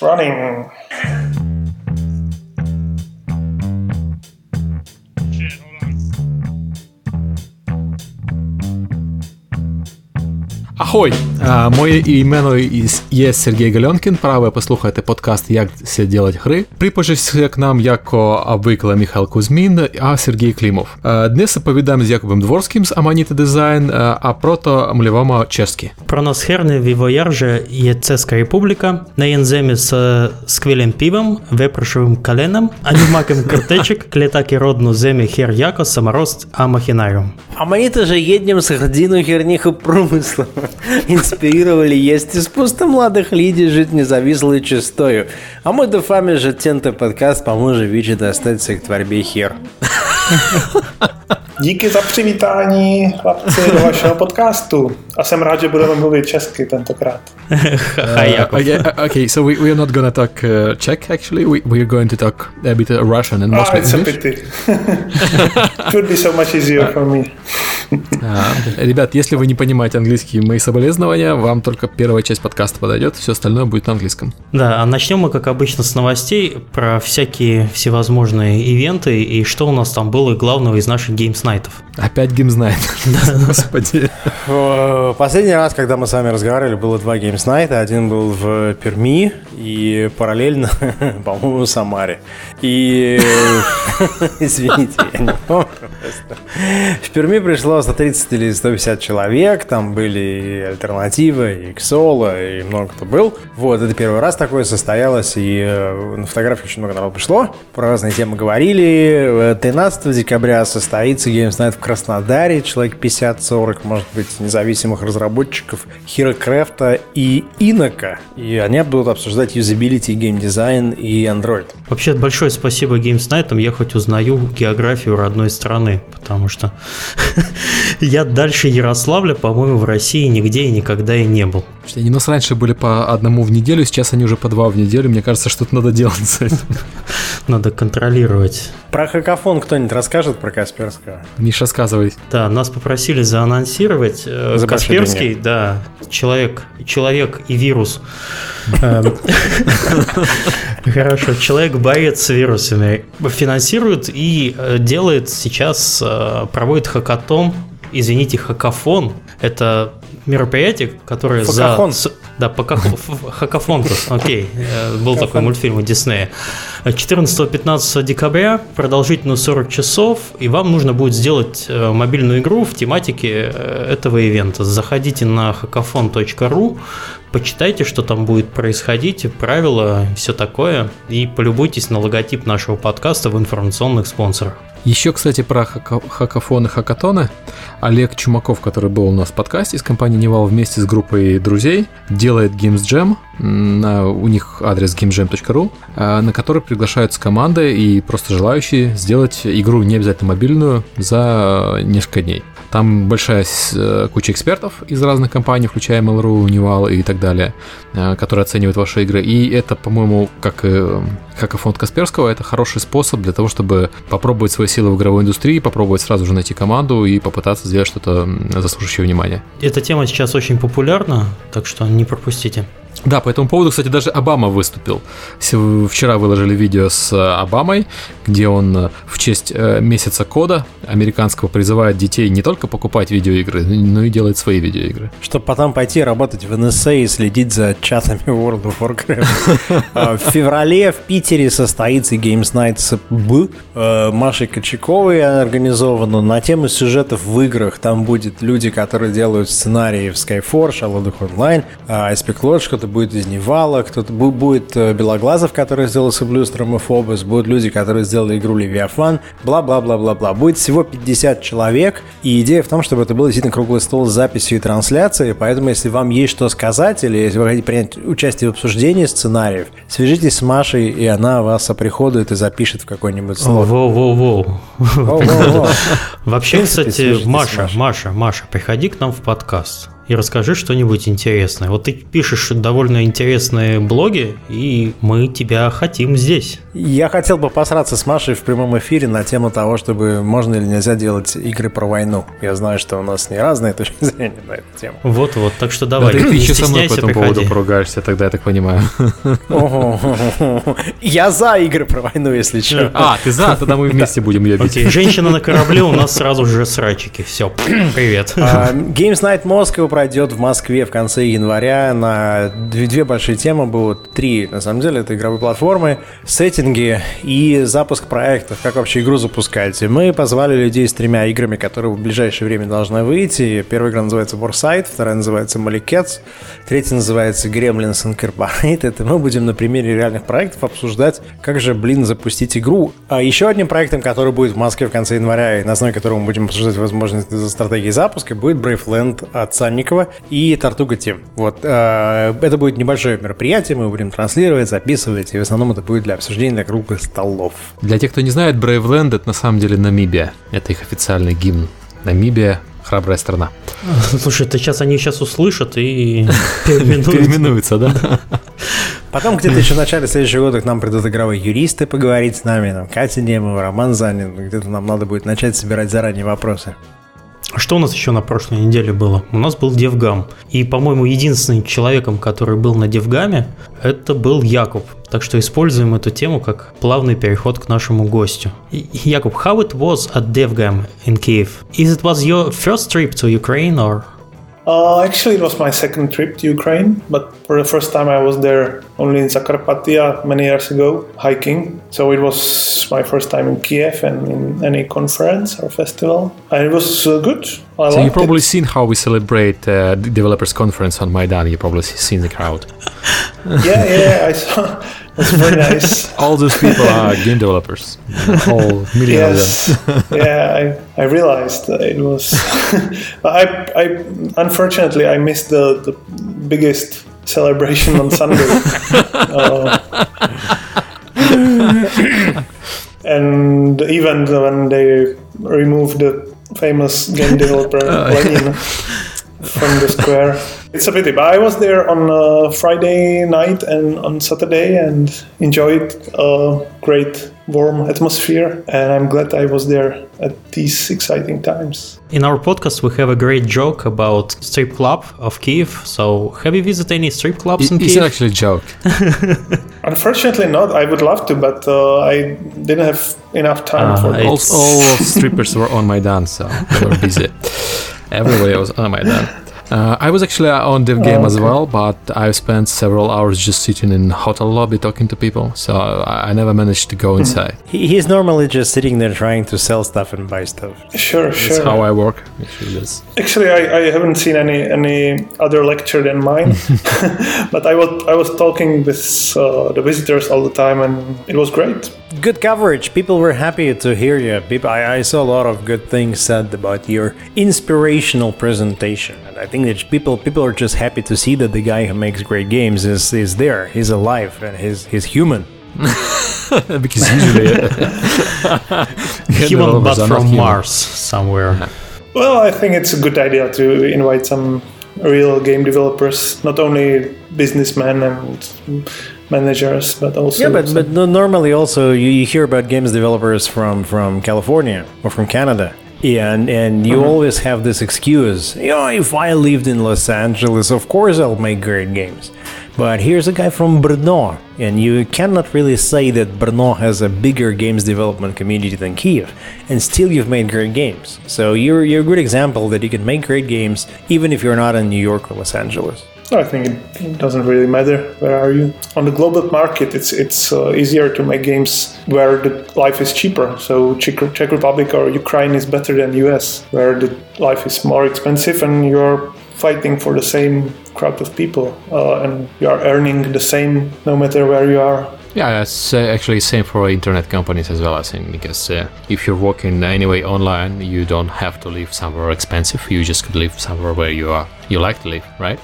Running. Ахой! Моє імено є Сергій Гальонкін. Праве послухайте подкаст Як це делать гри. Припожився к нам jako обвикла Михайло Кузьмін, а Сергій Клімов. Днес оповідаємо з Якубом Дворським з Аманіти Дизайн, а прото мліваємо чеськи. Про нас херне Вівоярже є Цеска Республіка, на єнземі з сквілим півом, вепрошовим каленом, анімаким картечик, клетаки родну земі хер яко, саморост, а махинаріум. А мы-то же едем с гордину херних промысла. Инспирировали есть из пусто младых людей жить независлую чистою. А мы до фами же тента подкаст поможе Вичи достать к творбе хер. Díky za přivítání, chlapci, do vašeho podcastu. A jsem rád, že budeme mluvit česky tentokrát. Hi, Jakub. okay, okay, so we, we are not gonna talk uh, Czech actually. We, we are going to talk a bit uh, Russian and Ah, mostly it's a English. pity. It would be so much easier for me. А, Ребят, если вы не понимаете английский, мои соболезнования, вам только первая часть подкаста подойдет, все остальное будет на английском. Да, а начнем мы, как обычно, с новостей про всякие всевозможные ивенты и что у нас там было голы главного из наших геймснайтов. Опять геймснайт. Господи. Э, последний раз, когда мы с вами разговаривали, было два геймснайта. Один был в Перми и параллельно, по-моему, в Самаре. И... Извините, я не помню. В Перми пришло 130 или 150 человек. Там были и Альтернатива, и Ксола, и много кто был. Вот, это первый раз такое состоялось. И э, на фотографии очень много народу пришло. Про разные темы говорили. Э, 13 12 декабря состоится Games Night в Краснодаре. Человек 50-40, может быть, независимых разработчиков хирокрафта и Инока. И они будут обсуждать юзабилити, геймдизайн и Android. Вообще, большое спасибо Games Night. Я хоть узнаю географию родной страны, потому что я дальше Ярославля, по-моему, в России нигде и никогда и не был. Они у нас раньше были по одному в неделю, сейчас они уже по два в неделю. Мне кажется, что-то надо делать с этим. Надо контролировать. Про хакафон кто-нибудь расскажет про Касперского? Миша, рассказывай. Да, нас попросили заанонсировать. Э, За Касперский, да, человек, человек и вирус. Эм, Хорошо, человек-боец с вирусами финансирует и э, делает сейчас, э, проводит хакатон, извините, хакафон. Это мероприятие, которое Факахон. за... Да, хакафонтус, окей, э, был такой мультфильм у Диснея. 14-15 декабря, продолжительность 40 часов, и вам нужно будет сделать э, мобильную игру в тематике э, этого ивента. Заходите на hackathon.ru, почитайте, что там будет происходить, правила, все такое, и полюбуйтесь на логотип нашего подкаста в информационных спонсорах. Еще, кстати, про хака- хакафоны, хакатоны. Олег Чумаков, который был у нас в подкасте из компании Невал вместе с группой друзей, делает Games Jam. На- У них адрес gamesjam.ru, а, на который приглашаются команды и просто желающие сделать игру не обязательно мобильную за э, несколько дней. Там большая э, куча экспертов из разных компаний, включая Mail.ru, Невал и так далее, э, которые оценивают ваши игры. И это, по-моему, как и хакафон Касперского, это хороший способ для того, чтобы попробовать свои силы в игровой индустрии, попробовать сразу же найти команду и попытаться сделать что-то заслуживающее внимания. Эта тема сейчас очень популярна, так что не пропустите. Да, по этому поводу, кстати, даже Обама выступил. Вчера выложили видео с э, Обамой, где он э, в честь э, месяца кода американского призывает детей не только покупать видеоигры, но и делать свои видеоигры. Чтобы потом пойти работать в НСА и следить за чатами World of Warcraft. А, В феврале в Питере состоится Games Night э, Машей Кочаковой организовано на тему сюжетов в играх. Там будет люди, которые делают сценарии в Skyforge, Allodoch Online, а, Aspect Lodge, кто-то будет из Невала, кто-то бу- будет э, Белоглазов, который сделал с Блюстером и Фобос, будут люди, которые сделали игру Левиафан, бла-бла-бла-бла-бла. Будет всего 50 человек, и идея в том, чтобы это был действительно круглый стол с записью и трансляцией, поэтому если вам есть что сказать, или если вы хотите принять участие в обсуждении сценариев, свяжитесь с Машей, и она вас оприходует и запишет в какой-нибудь слот. Воу-воу-воу. Вообще, кстати, Маша. Маша, Маша, приходи к нам в подкаст. И расскажи что-нибудь интересное. Вот ты пишешь довольно интересные блоги, и мы тебя хотим здесь. Я хотел бы посраться с Машей в прямом эфире на тему того, чтобы можно или нельзя делать игры про войну. Я знаю, что у нас не разные точки зрения на эту тему. Вот-вот, так что давай, Да ты еще со мной по этому поводу приходи. поругаешься, тогда я так понимаю. Ого. Я за игры про войну, если что. А, ты за, тогда мы вместе будем ее бить. Окей, женщина на корабле у нас сразу же срачики. Все, привет. А, Games Night Moscow пройдет в Москве в конце января на две, две большие темы будут. Три, на самом деле, это игровые платформы, сеттинги и запуск проектов, как вообще игру запускать. Мы позвали людей с тремя играми, которые в ближайшее время должны выйти. Первая игра называется Warsight, вторая называется Malikets, третья называется Gremlins Incorporated. И мы будем на примере реальных проектов обсуждать, как же, блин, запустить игру. А еще одним проектом, который будет в Москве в конце января, и на основе которого мы будем обсуждать возможности стратегии запуска, будет Brave Land от Санникова и Тартуга Тим. Вот. э, Это будет небольшое мероприятие, мы будем транслировать, записывать, и в основном это будет для обсуждения круглых столов. Для тех, кто не знает, Land это на самом деле Намибия. Это их официальный гимн. Намибия – храбрая страна. Слушай, это сейчас они сейчас услышат и переименуют. Переименуется, да? Потом где-то еще в начале следующего года к нам придут игровые юристы поговорить с нами, там Катя Немова, Роман Занин, где-то нам надо будет начать собирать заранее вопросы. Что у нас еще на прошлой неделе было? У нас был Девгам. И, по-моему, единственным человеком, который был на Девгаме, это был Якуб. Так что используем эту тему как плавный переход к нашему гостю. Якуб, how it was at Devgam in Kiev? Is it was your first trip to Ukraine or? Uh, actually, it was my second trip to Ukraine, but for the first time I was there only in Zakarpattia many years ago, hiking. So it was my first time in Kiev and in any conference or festival. And it was uh, good. I So liked you probably it. seen how we celebrate uh, the developers conference on Maidan. You probably seen the crowd. Yeah, yeah, I saw. Was very nice. All those people are game developers. All whole million of them. yes, yeah, I, I realized that it was. I, I unfortunately I missed the, the biggest celebration on Sunday. Uh, and even when they removed the famous game developer Lenin from the square. It's a pity, but I was there on uh, Friday night and on Saturday and enjoyed a great warm atmosphere. And I'm glad I was there at these exciting times. In our podcast, we have a great joke about strip club of Kiev. So, have you visited any strip clubs in It's Kiev? actually a joke. Unfortunately, not. I would love to, but uh, I didn't have enough time Ah, for I- All, all strippers were on Maidan, so they were busy. Everybody was on Maidan. Uh, I was actually on Dev Game as well, but I spent several hours just sitting in hotel lobby talking to people, so I, I never managed to go inside. He, he's normally just sitting there trying to sell stuff and buy stuff. Sure, That's sure. That's how I work. Actually, Actually, I, I haven't seen any any other lecture than mine, but I was I was talking with uh, the visitors all the time, and it was great. Good coverage. People were happy to hear you. People, I, I saw a lot of good things said about your inspirational presentation, and I think that people people are just happy to see that the guy who makes great games is is there. He's alive and he's he's human. because usually Human, but developers are not from human. Mars somewhere. Well, I think it's a good idea to invite some real game developers, not only businessmen and managers, but also Yeah, but but normally also you, you hear about games developers from from California or from Canada. Yeah, and, and you mm-hmm. always have this excuse. You know, if I lived in Los Angeles, of course I'll make great games. But here's a guy from Brno, and you cannot really say that Brno has a bigger games development community than Kiev, and still you've made great games. So you're you're a good example that you can make great games even if you're not in New York or Los Angeles. I think it doesn't really matter where are you. On the global market, it's it's uh, easier to make games where the life is cheaper. So Czech, Czech Republic or Ukraine is better than US, where the life is more expensive and you're fighting for the same crowd of people uh, and you are earning the same no matter where you are. Yeah, it's uh, actually same for internet companies as well. I think because uh, if you're working anyway online, you don't have to live somewhere expensive. You just could live somewhere where you are you like to live, right?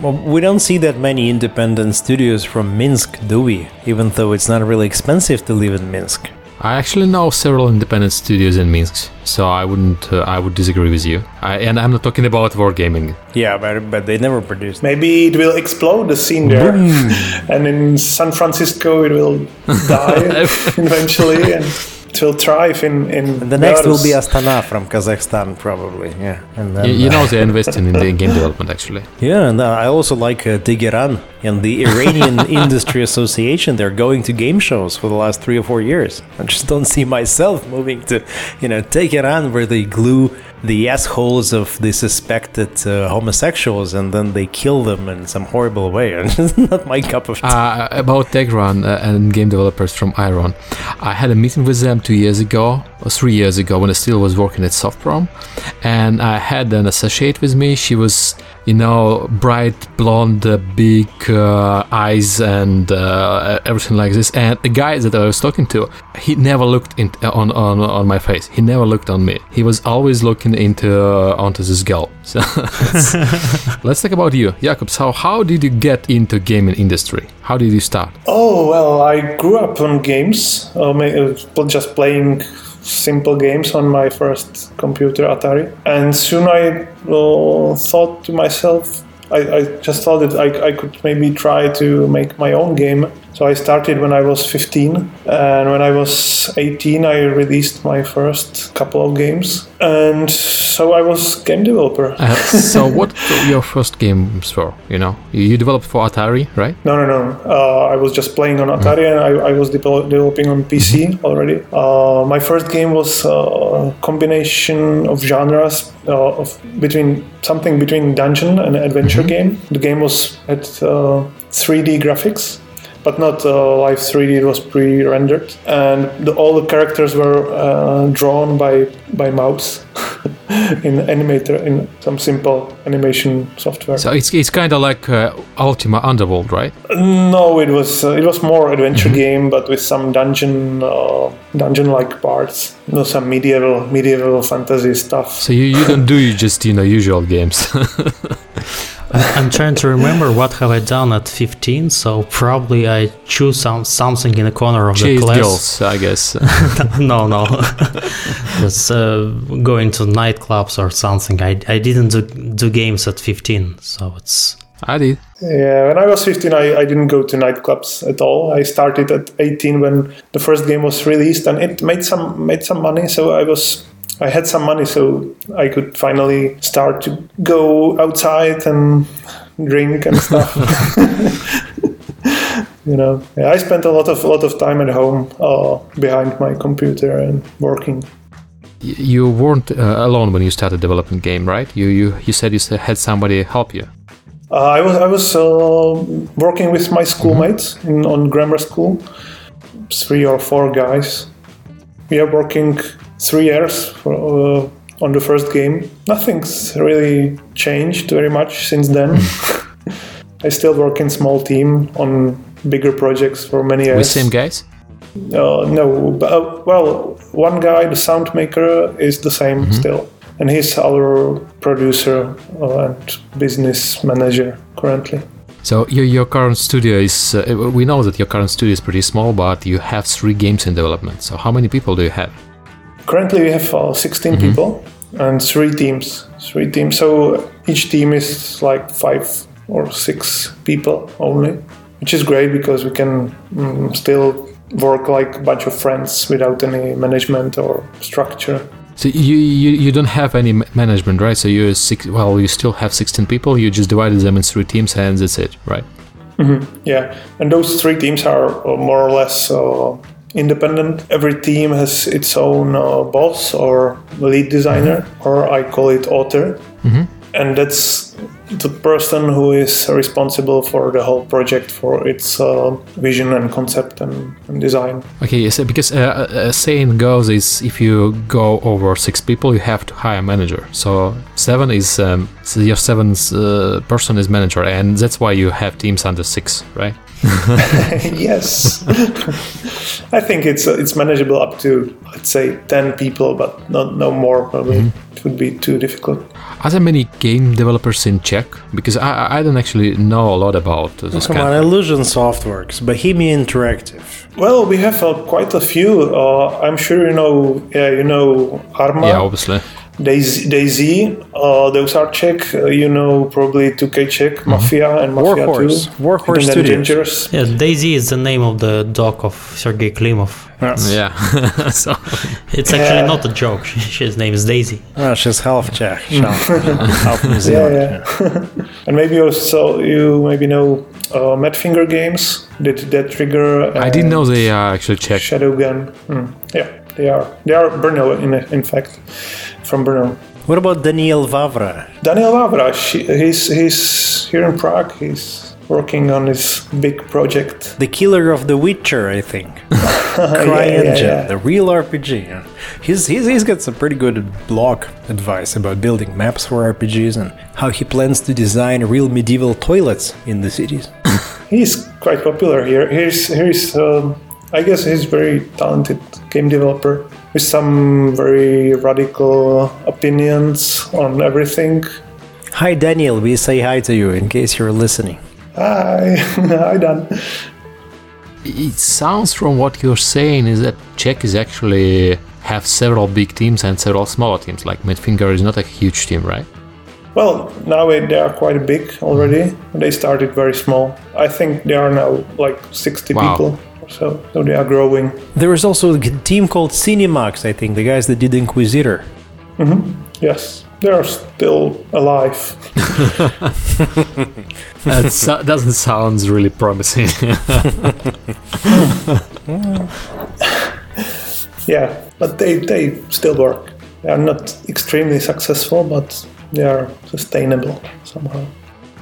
Well, we don't see that many independent studios from Minsk, do we? Even though it's not really expensive to live in Minsk. I actually know several independent studios in Minsk, so I wouldn't. Uh, I would disagree with you. I, and I'm not talking about wargaming. Yeah, but, but they never produced. Maybe it will explode the scene there, and in San Francisco it will die eventually, and it will thrive in in. The next will be Astana from Kazakhstan, probably. Yeah, and then, You, you uh, know they're investing in the game development actually. Yeah, and uh, I also like uh, Teheran and the Iranian Industry Association. They're going to game shows for the last three or four years. I just don't see myself moving to, you know, Teheran where they glue the assholes of the suspected uh, homosexuals and then they kill them in some horrible way. And it's not my cup of tea. Uh, about Tegran uh, and game developers from Iron, I had a meeting with them two years ago, or three years ago, when I still was working at Softprom, and I had an associate with me. She was, you know, bright blonde, uh, big uh, eyes, and uh, everything like this. And the guy that I was talking to, he never looked in, on, on on my face. He never looked on me. He was always looking into uh, onto this girl. So let's, let's talk about you, Jakob. So how did you get into gaming industry? How did you start? Oh well, I grew up on games, uh, ma- uh, just playing simple games on my first computer, Atari, and soon I uh, thought to myself, I, I just thought that I, I could maybe try to make my own game. So I started when I was 15, and when I was 18, I released my first couple of games, and so I was game developer. Uh, so what your first games were? You know, you, developed for Atari, right? No, no, no. Uh, I was just playing on Atari and I, I was devel- developing on PC already. Uh, my first game was a combination of genres uh, of between something between dungeon and adventure game. The game was at uh, 3D graphics. But not uh, live 3D; it was pre-rendered, and the, all the characters were uh, drawn by by mouse in Animator in some simple animation software. So it's, it's kind of like uh, Ultima Underworld, right? No, it was uh, it was more adventure game, but with some dungeon uh, dungeon like parts. You know, some medieval medieval fantasy stuff. So you, you don't do just you know usual games. I'm trying to remember what have I done at 15. So probably I choose some something in the corner of the Chased class. girls, I guess. no, no. was uh, going to nightclubs or something. I, I didn't do, do games at 15, so it's I did. Yeah, when I was 15, I, I didn't go to nightclubs at all. I started at 18 when the first game was released, and it made some made some money. So I was I had some money, so I could finally start to go outside and drink and stuff. you know, yeah, I spent a lot of lot of time at home uh, behind my computer and working. You weren't uh, alone when you started developing game, right? You you you said you had somebody help you. Uh, I was I was uh, working with my schoolmates in, on grammar school, three or four guys. We are working three years for, uh, on the first game. Nothing's really changed very much since then. I still work in small team on bigger projects for many years. With same guys? Uh, no, but, uh, well, one guy, the sound maker, is the same still, and he's our producer uh, and business manager currently. So your your current studio is uh, we know that your current studio is pretty small, but you have three games in development. So how many people do you have? Currently, we have uh, 16 people and three teams. Three teams. So each team is like five or six people only, which is great because we can mm, still work like a bunch of friends without any management or structure. So you you, you don't have any management, right? So you six well you still have 16 people. You just divided them in three teams and that's it, right? Mhm. Yeah, and those three teams are uh, more or less uh, independent. Every team has its own uh, boss or lead designer, or I call it author. And that's the person who is responsible for the whole project, for its uh, vision and concept and, and design. Okay, yes, because uh, a saying goes is if you go over six people, you have to hire a manager. So seven is um, so your seventh uh, person is manager, and that's why you have teams under six, right? yes, I think it's uh, it's manageable up to let's say ten people, but not no more, probably it would be too difficult. Are there many game developers in Czech? Because I, I- I don't actually know a lot about this Come kind. on, Illusion Softworks, Bohemia Interactive. Well, we have uh, quite a few. Uh, I'm sure you know. Yeah, you know Arma, Yeah, obviously. Daisy. Daisy uh, those are Czech. Uh, you know probably 2K Czech, Mafia, and Mafia Warhorse. 2. Warhorse Hidden Studios. Dangerous. Yeah, Daisy is the name of the dog of Sergei Klimov. Yeah. so It's actually Yeah. not a joke. His name is Daisy. Oh, she's half Czech, half, half New Yeah, Zealand. yeah. and maybe also you maybe know uh, Madfinger games. Did Dead Trigger? I didn't know they are actually Czech. Shadowgun. Hmm. Yeah, they are. They are Brno in in fact, from Brno. What about Daniel Vavra? Daniel Vavra, she, he's he's here in Prague. He's working on his big project. The killer of The Witcher, I think. CryEngine, yeah, yeah. the real RPG. He's, he's, he's got some pretty good blog advice about building maps for RPGs and how he plans to design real medieval toilets in the cities. He's quite popular here. He's he's um, I guess he's very talented game developer with some very radical opinions on everything. Hi, Daniel. We say hi to you in case you're listening. Hi, hi Dan. It sounds from what you're saying is that Czech is actually have several big teams and several smaller teams. Like Madfinger is not a huge team, right? Well, now they are quite big already. Mm-hmm. They started very small. I think they are now like 60 Wow. people or so. So they are growing. There is also a team called Cinemax, I think, the guys that did Inquisitor. Mm-hmm. Yes, they are still alive. That so- doesn't sound really promising. Yeah, but they, they still work. They are not extremely successful, but they are sustainable somehow.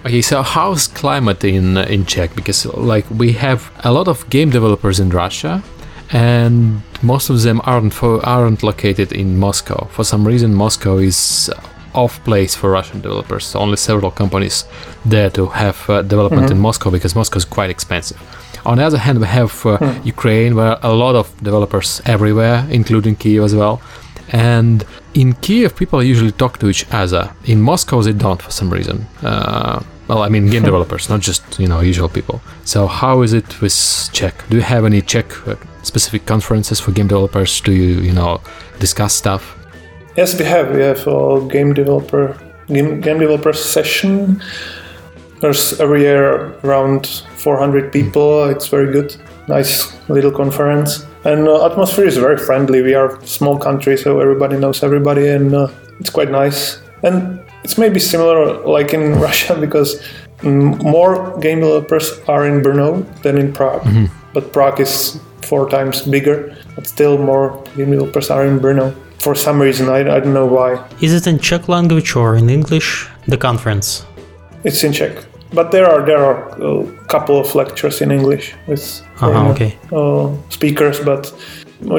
Okay, so how's climate in in Czech? Because like we have a lot of game developers in Russia, and most of them aren't fo- aren't located in Moscow. For some reason, Moscow is off place for Russian developers. Only several companies there to have uh, development in Moscow because Moscow is quite expensive. On the other hand, we have uh, Ukraine, where a lot of developers everywhere, including Kiev as well. And in Kiev, people usually talk to each other. In Moscow, they don't for some reason. Uh, well, I mean, game developers, not just you know usual people. So, how is it with Czech? Do you have any Czech uh, specific conferences for game developers? Do you you know discuss stuff? Yes, we have. We have a game developer game, game developer session. There's every year around 400 people. It's very good. Nice little conference. And uh, atmosphere is very friendly. We are small country, so everybody knows everybody, and uh, it's quite nice. And it's maybe similar like in Russia because more game developers are in Brno than in Prague. But Prague is four times bigger, but still more game developers are in Brno. For some reason, I, I don't know why. Is it in Czech language or in English? The conference. It's in Czech, but there are there are a couple of lectures in English with Uh-huh, okay. uh, speakers, but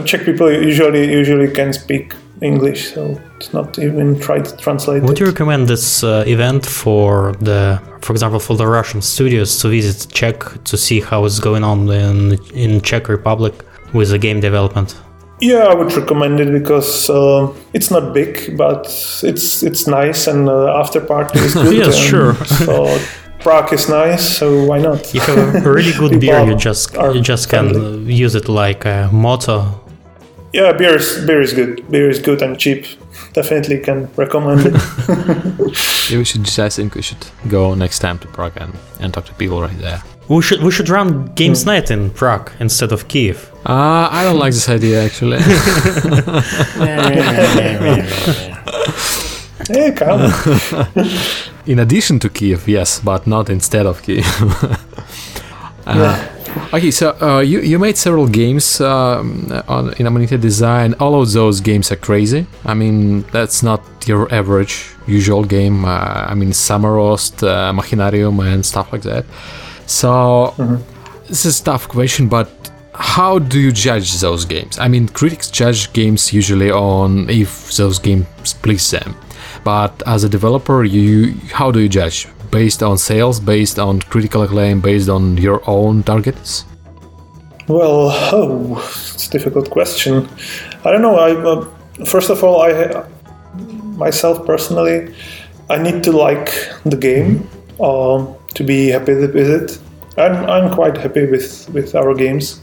Czech people usually usually can speak English, so it's not even try to translate. Would it. you recommend this uh, event for the, for example, for the Russian studios to visit Czech to see how it's going on in in Czech Republic with the game development? Yeah, I would recommend it because uh, it's not big, but it's it's nice and uh, after party is good. Yes, sure. so Prague is nice, so why not? You have a really good beer. You just you just can use it like a motto. Yeah, beer is beer is good. Beer is good and cheap. Definitely can recommend it. Yeah, we should. I think we should go next time to Prague and, and talk to people right there. We should we should run games night in Prague instead of Kiev. Uh, I don't like this idea actually. hey, come. In addition to Kiev, yes, but not instead of Kiev. Uh, Okay, so uh, you you made several games um, on in Amanita Design. All of those games are crazy. I mean, that's not your average usual game. Uh, I mean, Samorost, uh, Machinarium, and stuff like that. So this is a tough question, but how do you judge those games? I mean, critics judge games usually on if those games please them, but as a developer, you how do you judge? Based on sales, based on critical acclaim, based on your own targets? Well, oh, it's a difficult question. I don't know. I uh, first of all, I myself personally, I need to like the game uh, to be happy with it. I'm, I'm quite happy with, with our games.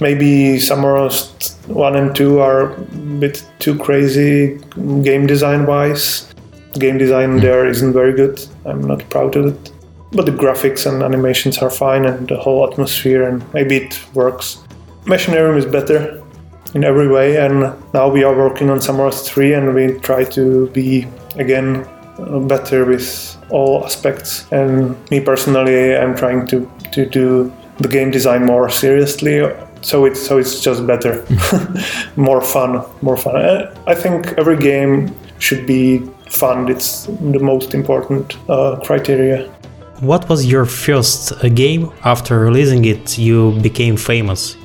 Maybe Samorost 1 and 2 are a bit too crazy game design wise. Game design hmm. there isn't very good. I'm not proud of it. But the graphics and animations are fine and the whole atmosphere and maybe it works. Machinarium is better in every way and now we are working on Samorost 3 and we try to be again uh, better with all aspects and me personally I'm trying to, to do the game design more seriously so it's so it's just better more fun more fun uh, i think every game should be fun it's the most important uh, criteria what was your first uh, game after releasing it you became famous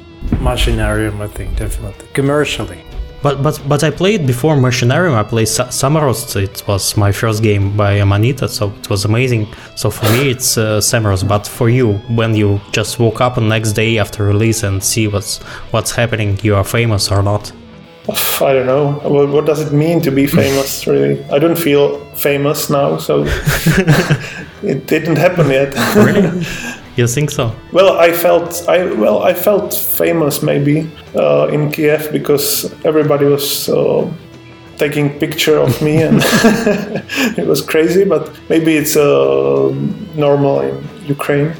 machinarium i think definitely commercially but but but I played before Machinarium. I played Sa- Samorost. It was my first game by Amanita, so it was amazing. So for me, it's uh, Samorost. But for you, when you just woke up the next day after release and see what's what's happening, you are famous or not? I don't know. What, what does it mean to be famous? really, I don't feel famous now, so it didn't happen yet. really? You think so? Well, I felt I well I felt famous maybe uh, in Kiev because everybody was uh, taking picture of me and it was crazy. But maybe it's uh, normal in Ukraine.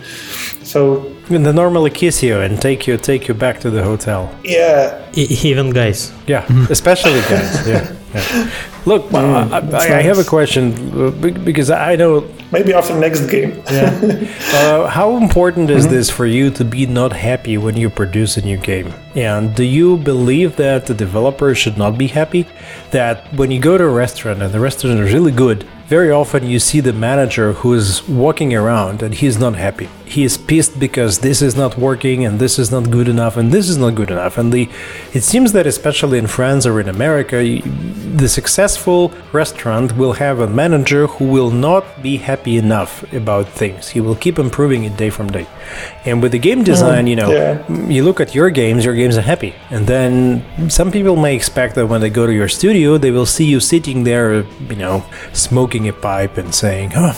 So they normally kiss you and take you take you back to the hotel. Yeah, e- even guys. Yeah, mm. especially guys. Yeah. yeah. Look, mm, I, I, nice. I, have a question uh, because I know. Maybe after next game. yeah. Uh, how important is mm-hmm. this for you to be not happy when you produce a new game? And do you believe that the developer should not be happy? That when you go to a restaurant and the restaurant is really good, very often you see the manager who is walking around and he's not happy. He is pissed because this is not working and this is not good enough and this is not good enough. And the it seems that especially in France or in America, the successful restaurant will have a manager who will not be happy enough about things. He will keep improving it day from day. And with the game hmm. design, you know, yeah. you look at your games, your games are happy. And then some people may expect that when they go to your studio, they will see you sitting there, you know, smoking a pipe and saying, "Oh,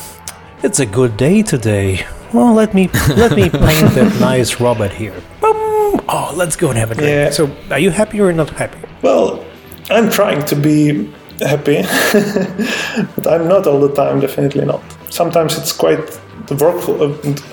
it's a good day today. Well, let me let me paint that nice robot here. Boom. Oh, let's go and have a drink." Yeah. So, are you happy or not happy? Well, I'm trying to be happy, but I'm not all the time. Definitely not. Sometimes it's quite the work.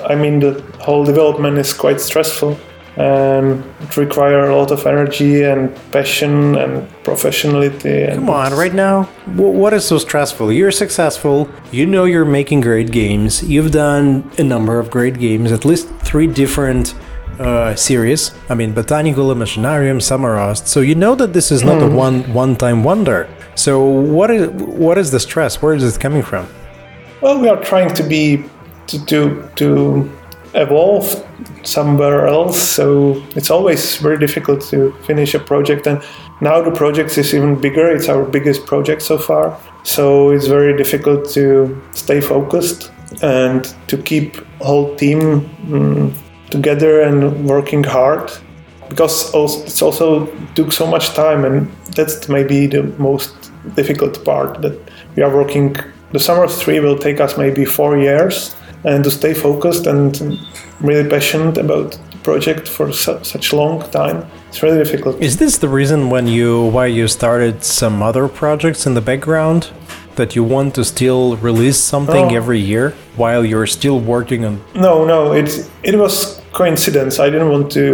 I mean, the whole development is quite stressful and it requires a lot of energy and passion and professionality. And Come on, right now, what is so stressful? You're successful. You know you're making great games. You've done a number of great games, at least three different uh, series. I mean, Botanicula, Machinarium, Samorost. So you know that this is not mm. a hmm. one one-time wonder. So what is what is the stress? Where is it coming from? Well, we are trying to be to to, to evolve somewhere else. So it's always very difficult to finish a project. And now the project is even bigger. It's our biggest project so far. So it's very difficult to stay focused and to keep whole team um, together and working hard because it's also took so much time and that's maybe the most difficult part that we are working the Samorost 3 will take us maybe four years and to stay focused and really passionate about the project for su- such a long time it's really difficult. Is this the reason when you why you started some other projects in the background that you want to still release something every year while you're still working on? No no it it was coincidence i didn't want to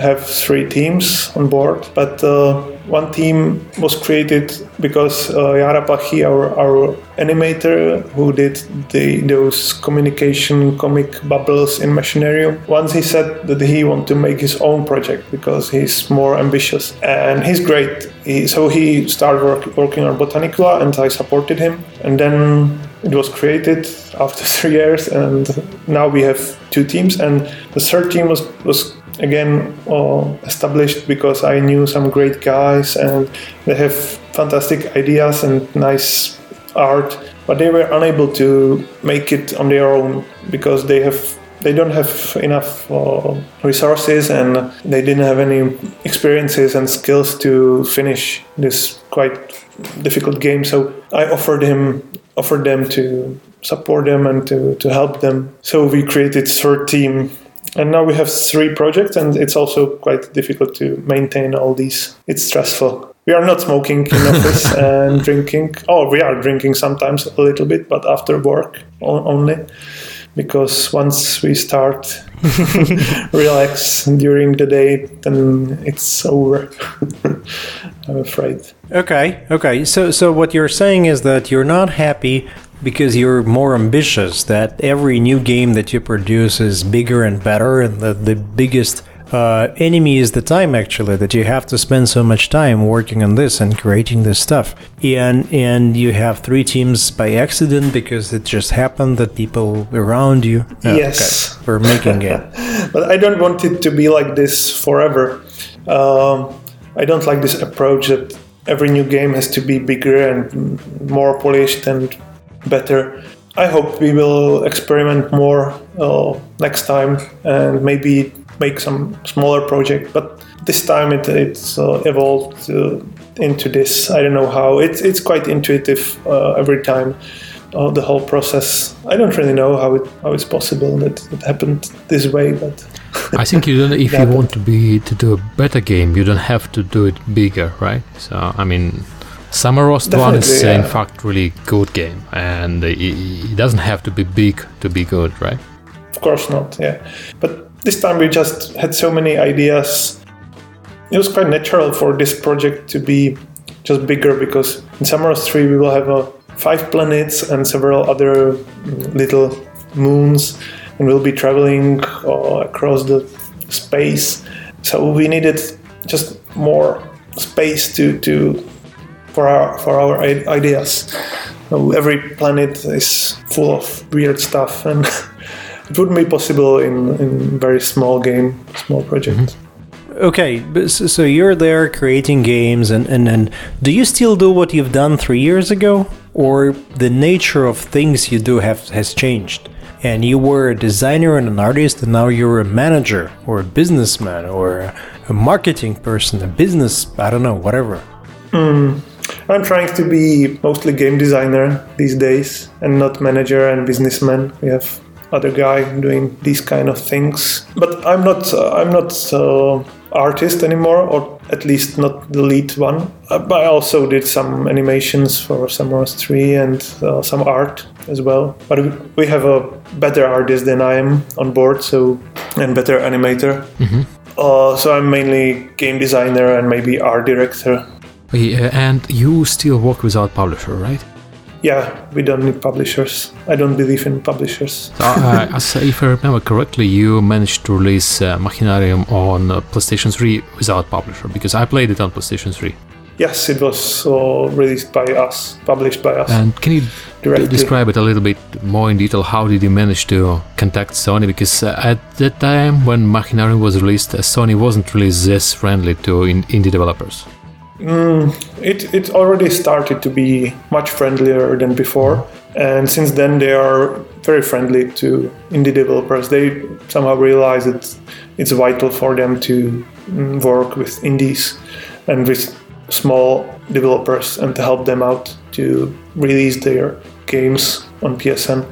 have three teams on board but uh, one team was created because uh, Jara Plachý, our, our animator who did the, those communication comic bubbles in Machinarium, once he said that he wanted to make his own project because he's more ambitious and he's great. He, so he started work, working on Botanicula and I supported him. And then it was created after three years and now we have two teams. And the third team was, was again uh, established because I knew some great guys and they have fantastic ideas and nice art, but they were unable to make it on their own because they have they don't have enough uh, resources and they didn't have any experiences and skills to finish this quite difficult game. So I offered him offered them to support them and to, to help them. So we created third team and now we have three projects and it's also quite difficult to maintain all these. It's stressful. We are not smoking in office and drinking. Oh, we are drinking sometimes a little bit, but after work only because once we start relax during the day then it's over i'm afraid. Okay okay. So so what you're saying is that you're not happy because you're more ambitious that every new game that you produce is bigger and better and the, the biggest uh, enemy is the time actually that you have to spend so much time working on this and creating this stuff. And and you have three teams by accident because it just happened that people around you oh, yes. okay, were making it. But i don't want it to be like this forever. Um, i don't like this approach that every new game has to be bigger and more polished and better. I hope we will experiment more uh, next time and maybe make some smaller project. But this time it, it's uh, evolved uh, into this. I don't know how. It's it's quite intuitive uh, every time. Uh, the whole process. I don't really know how it how it's possible that it happened this way, but. I think you don't. If you want to be to do a better game, you don't have to do it bigger, right? So I mean, Samorost One is yeah. in fact really good game, and it, it doesn't have to be big to be good, right? Of course not. Yeah, but this time we just had so many ideas. It was quite natural for this project to be just bigger because in Samorost 3 we will have uh, five planets and several other mm, little moons and we'll be traveling uh, across the space. So we needed just more space to, to for our for our ideas. Every planet is full of weird stuff and it wouldn't be possible in in very small game, small project. Mm-hmm. Okay, so you're there creating games, and, and, and do you still do what you've done three years ago? Or the nature of things you do have has changed? And you were a designer and an artist, and now you're a manager, or a businessman, or a marketing person, a business, I don't know, whatever. Mm. I'm trying to be mostly game designer these days and not manager and businessman. We have other guy doing these kind of things. But I'm not uh, I'm not uh, artist anymore, or at least not the lead one. Uh, but I also did some animations for Samorost 3 and uh, some art as well. But we have a better artist than I am on board, so and better animator. Mm-hmm. Uh, so I'm mainly game designer and maybe art director. Yeah, and you still work without publisher, right? Yeah, we don't need publishers. I don't believe in publishers. uh, as, if I remember correctly, you managed to release uh, Machinarium on uh, PlayStation 3 without publisher because I played it on PlayStation 3. Yes, it was uh, released by us, published by us. And can you d- describe it a little bit more in detail? How did you manage to contact Sony? Because uh, at that time, when Machinarium was released, uh, Sony wasn't really this friendly to in- indie developers. Mm, it it already started to be much friendlier than before, and since then they are very friendly to indie developers. They somehow realize that it's vital for them to mm, work with indies and with small developers and to help them out to release their games on PSN.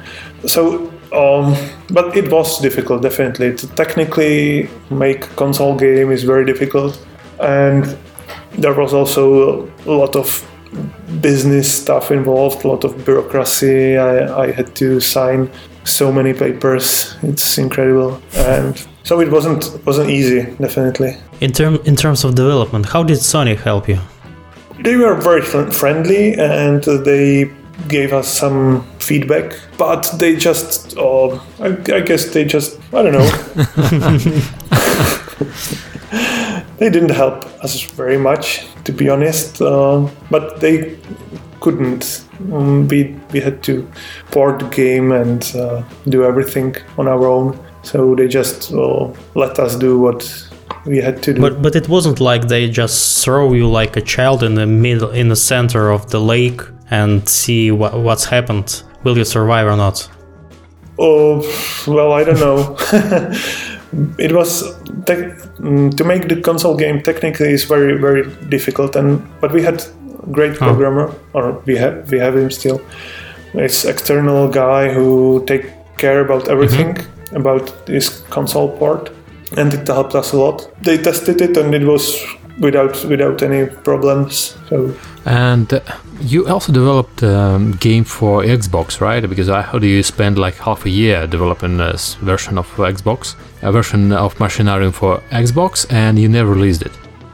So um, but it was difficult, definitely. To technically make console game is very difficult, and there was also a lot of business stuff involved, a lot of bureaucracy. I, I had to sign so many papers. It's incredible, and so it wasn't wasn't easy, definitely. In term in terms of development, how did Sony help you? They were very friendly, and they gave us some feedback, but they just, uh, I, I guess they just, I don't know. they didn't help us very much, to be honest. Uh, but they couldn't. Um, we we had to port the game and uh, do everything on our own. So they just uh, let us do what we had to do. But but it wasn't like they just throw you like a child in the middle in the center of the lake and see what what's happened. Will you survive or not? Oh well, I don't know. it was te- mm, to make the console game technically is very very difficult and but we had great programmer, or we have we have him still. it's external guy who take care about everything about this console port, and it helped us a lot. They tested it, and it was without without any problems. So And uh, you also developed a um, game for Xbox, right? Because I heard you spend like half a year developing a version of Xbox, a version of Machinarium for Xbox, and you never released it.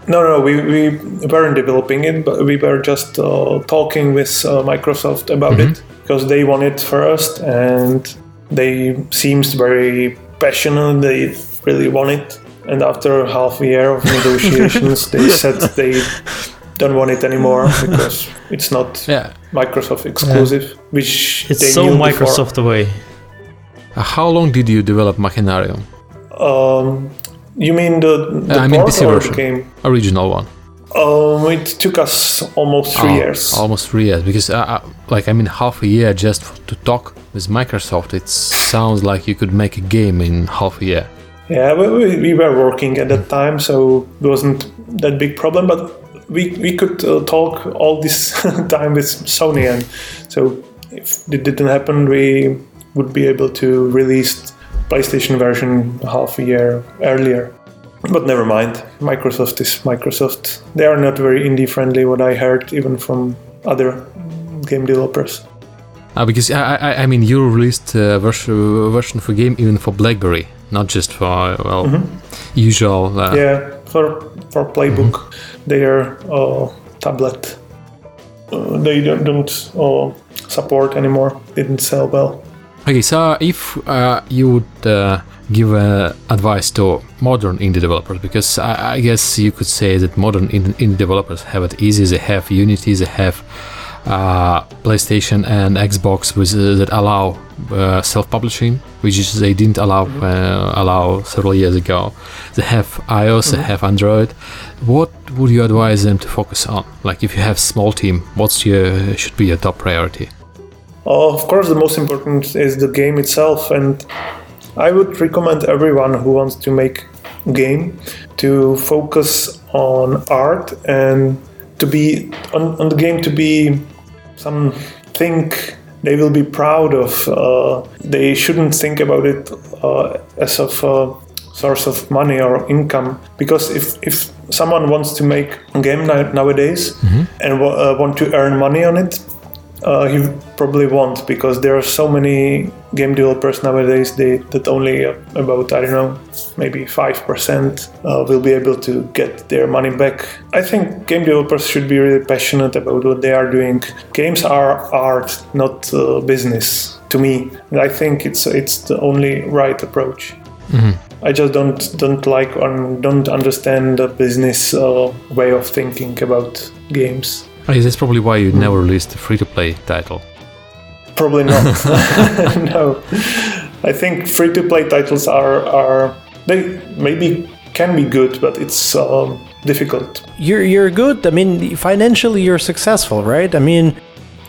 No, no, we, we weren't developing it, but we were just uh, talking with uh, Microsoft about it because they want it first and they seems very passionate. They really want it. And after half a year of negotiations, they said they don't want it anymore because it's not Yeah. Microsoft exclusive, yeah. which It's they so knew before. Microsoft away. How long did you develop Machinarium? Um, you mean the, the I mean PC or version. the game? Original one. Um, it took us almost three Oh, years. Almost three years. Because, uh, uh, like, I mean, half a year just f- to talk with Microsoft. It sounds like you could make a game in half a year. Yeah, we, we, we were working at that time, so it wasn't that big problem. But we we could uh, talk all this time with Sony, and so if it didn't happen, we would be able to release PlayStation version half a year earlier. But never mind. Microsoft is Microsoft. They are not very indie friendly. What I heard, even from other game developers. Uh, because I, I, I mean, you released a version version for game even for BlackBerry, not just for well usual. Uh, Yeah, for for PlayBook, their uh, tablet uh, they don't, don't uh, support anymore. Didn't sell well. Okay, so if uh, you would uh, give uh, advice to modern indie developers, because I, I guess you could say that modern in- indie developers have it easy. They have Unity, they have uh, PlayStation and Xbox with, uh, that allow uh, self-publishing, which is they didn't allow uh, allow several years ago. They have iOS, they have Android. What would you advise them to focus on? Like, if you have small team, what's your should be your top priority? Uh, of course, the most important is the game itself, and I would recommend everyone who wants to make a game to focus on art and to be on, on the game to be something they will be proud of. Uh, they shouldn't think about it uh, as of a source of money or income because if, if someone wants to make a game now- nowadays and wa- uh, want to earn money on it uh, he probably won't because there are so many game developers nowadays they, that only uh, about I don't know maybe five percent uh, will be able to get their money back. I think game developers should be really passionate about what they are doing. Games are art, not uh, business. To me, and I think it's it's the only right approach. I just don't don't like or don't understand the business uh, way of thinking about games. Oh, that's probably why you never released a free-to-play title. Probably not. no, I think free to play titles are are they maybe can be good, but it's um, difficult. You're you're good. I mean, financially you're successful, right? I mean,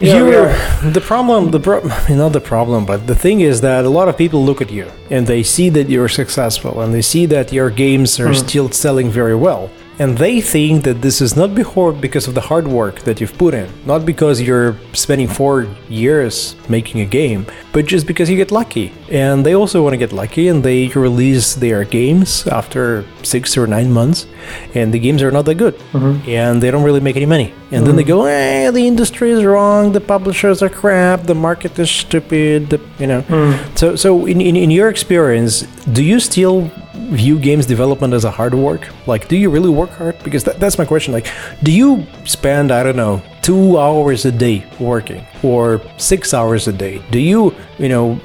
Yeah, you're yeah. the problem. The pro- not the problem, but the thing is that a lot of people look at you and they see that you're successful and they see that your games are still selling very well. And they think that this is not before because of the hard work that you've put in, not because you're spending four years making a game, but just because you get lucky. And they also want to get lucky and they release their games after six or nine months, and the games are not that good, mm-hmm. and they don't really make any money. And then they mm-hmm. go, eh, the industry is wrong, the publishers are crap, the market is stupid, the, you know. Mm. So, so in, in, in your experience, do you still view games development as a hard work? Like, do you really work hard? Because that, that's my question. Like, do you spend, I don't know, two hours a day working or six hours a day? Do you, you know,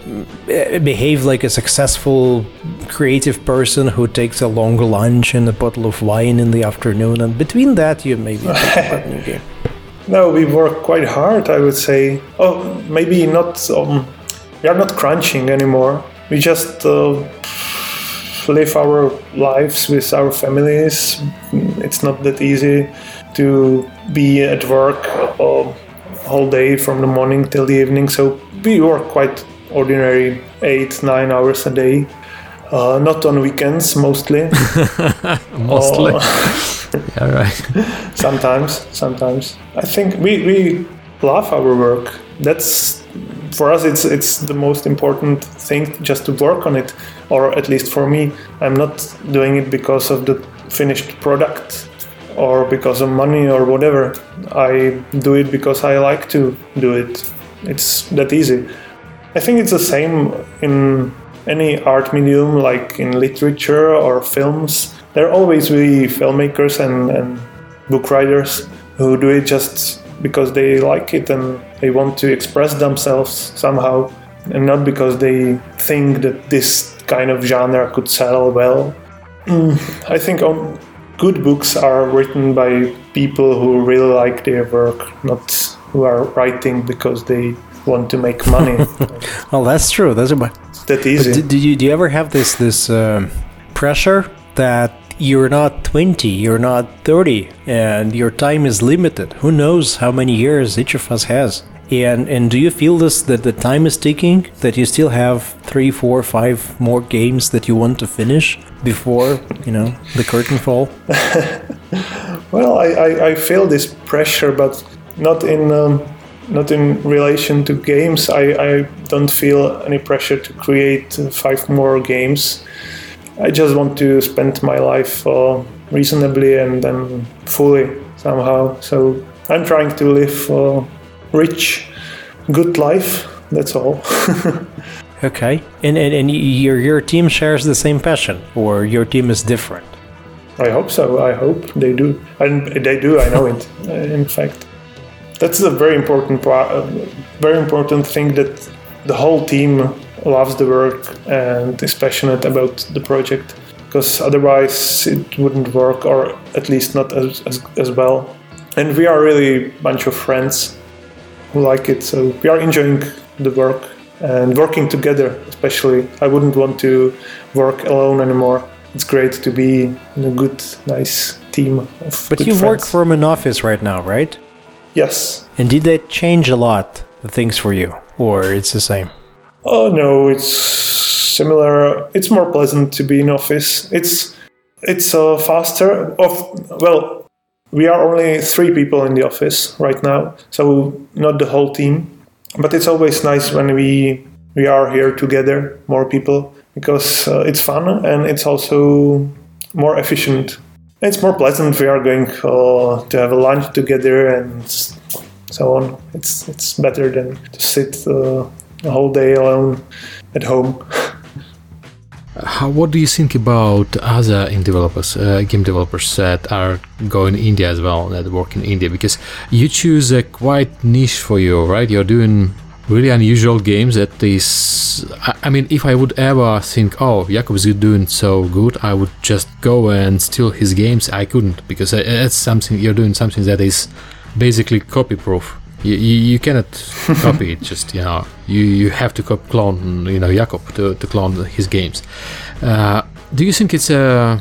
eh, behave like a successful creative person who takes a long lunch and a bottle of wine in the afternoon? And between that, you maybe think about a new game. No, we work quite hard. I would say. Oh, maybe not. Um, we are not crunching anymore. We just uh, live our lives with our families. It's not that easy to be at work uh, whole day from the morning till the evening. So we work quite ordinary eight nine hours a day. Uh, not on weekends, mostly. Mostly. Or yeah, right. sometimes, sometimes. I think we, we love our work. That's for us. It's it's the most important thing, just to work on it, or at least for me. I'm not doing it because of the finished product or because of money or whatever. I do it because I like to do it. It's that easy. I think it's the same in any art medium, like in literature or films. There always be filmmakers and, and book writers who do it just because they like it and they want to express themselves somehow, and not because they think that this kind of genre could sell well. Mm, I think on, good books are written by people who really like their work, not who are writing because they want to make money. Well, that's true. That's about. That easy. do, do you do you ever have this this um, pressure that you're not 20, you're not 30, and your time is limited? Who knows how many years each of us has? And and do you feel this that the time is ticking? That you still have three, four, five more games that you want to finish before you know the curtain fall? Well, I, I, I feel this pressure, but not in um, not in relation to games. I, I don't feel any pressure to create uh, five more games. I just want to spend my life uh, reasonably and then fully somehow. So I'm trying to live a rich, good life. That's all. Okay, and and, and your your team shares the same passion, or your team is different? I hope so. I hope they do, and they do. I know it. uh, In fact, that's a very important, part, uh, very important thing that the whole team loves the work and is passionate about the project. Because otherwise, it wouldn't work, or at least not as, as, as well. And we are really a bunch of friends who like it, so we are enjoying the work and working together. Especially, I wouldn't want to work alone anymore it's great to be in a good, nice team of But you work from an office right now, right? Yes. And did that change a lot the things for you, or it's the same? Oh no, it's similar. It's more pleasant to be in office. It's it's uh, faster. Of well, we are only three people in the office right now, so not the whole team. But it's always nice when we we are here together, more people, because uh, it's fun and it's also more efficient. It's more pleasant. We are going uh, to have a lunch together and so on. It's it's better than to sit uh, a whole day alone at home. How, what do you think about other developers, uh, game developers that are going indie as well, that work in indie? Because you choose a quite niche for you, right? You're doing really unusual games that is I, mean if i would ever think oh Jakub is doing so good i would just go and steal his games i couldn't because uh, it's something you're doing something that is basically copy proof you, you, cannot copy it just you know. You, you have to clone you know Jakub to, to clone his games. Uh, do you think it's uh,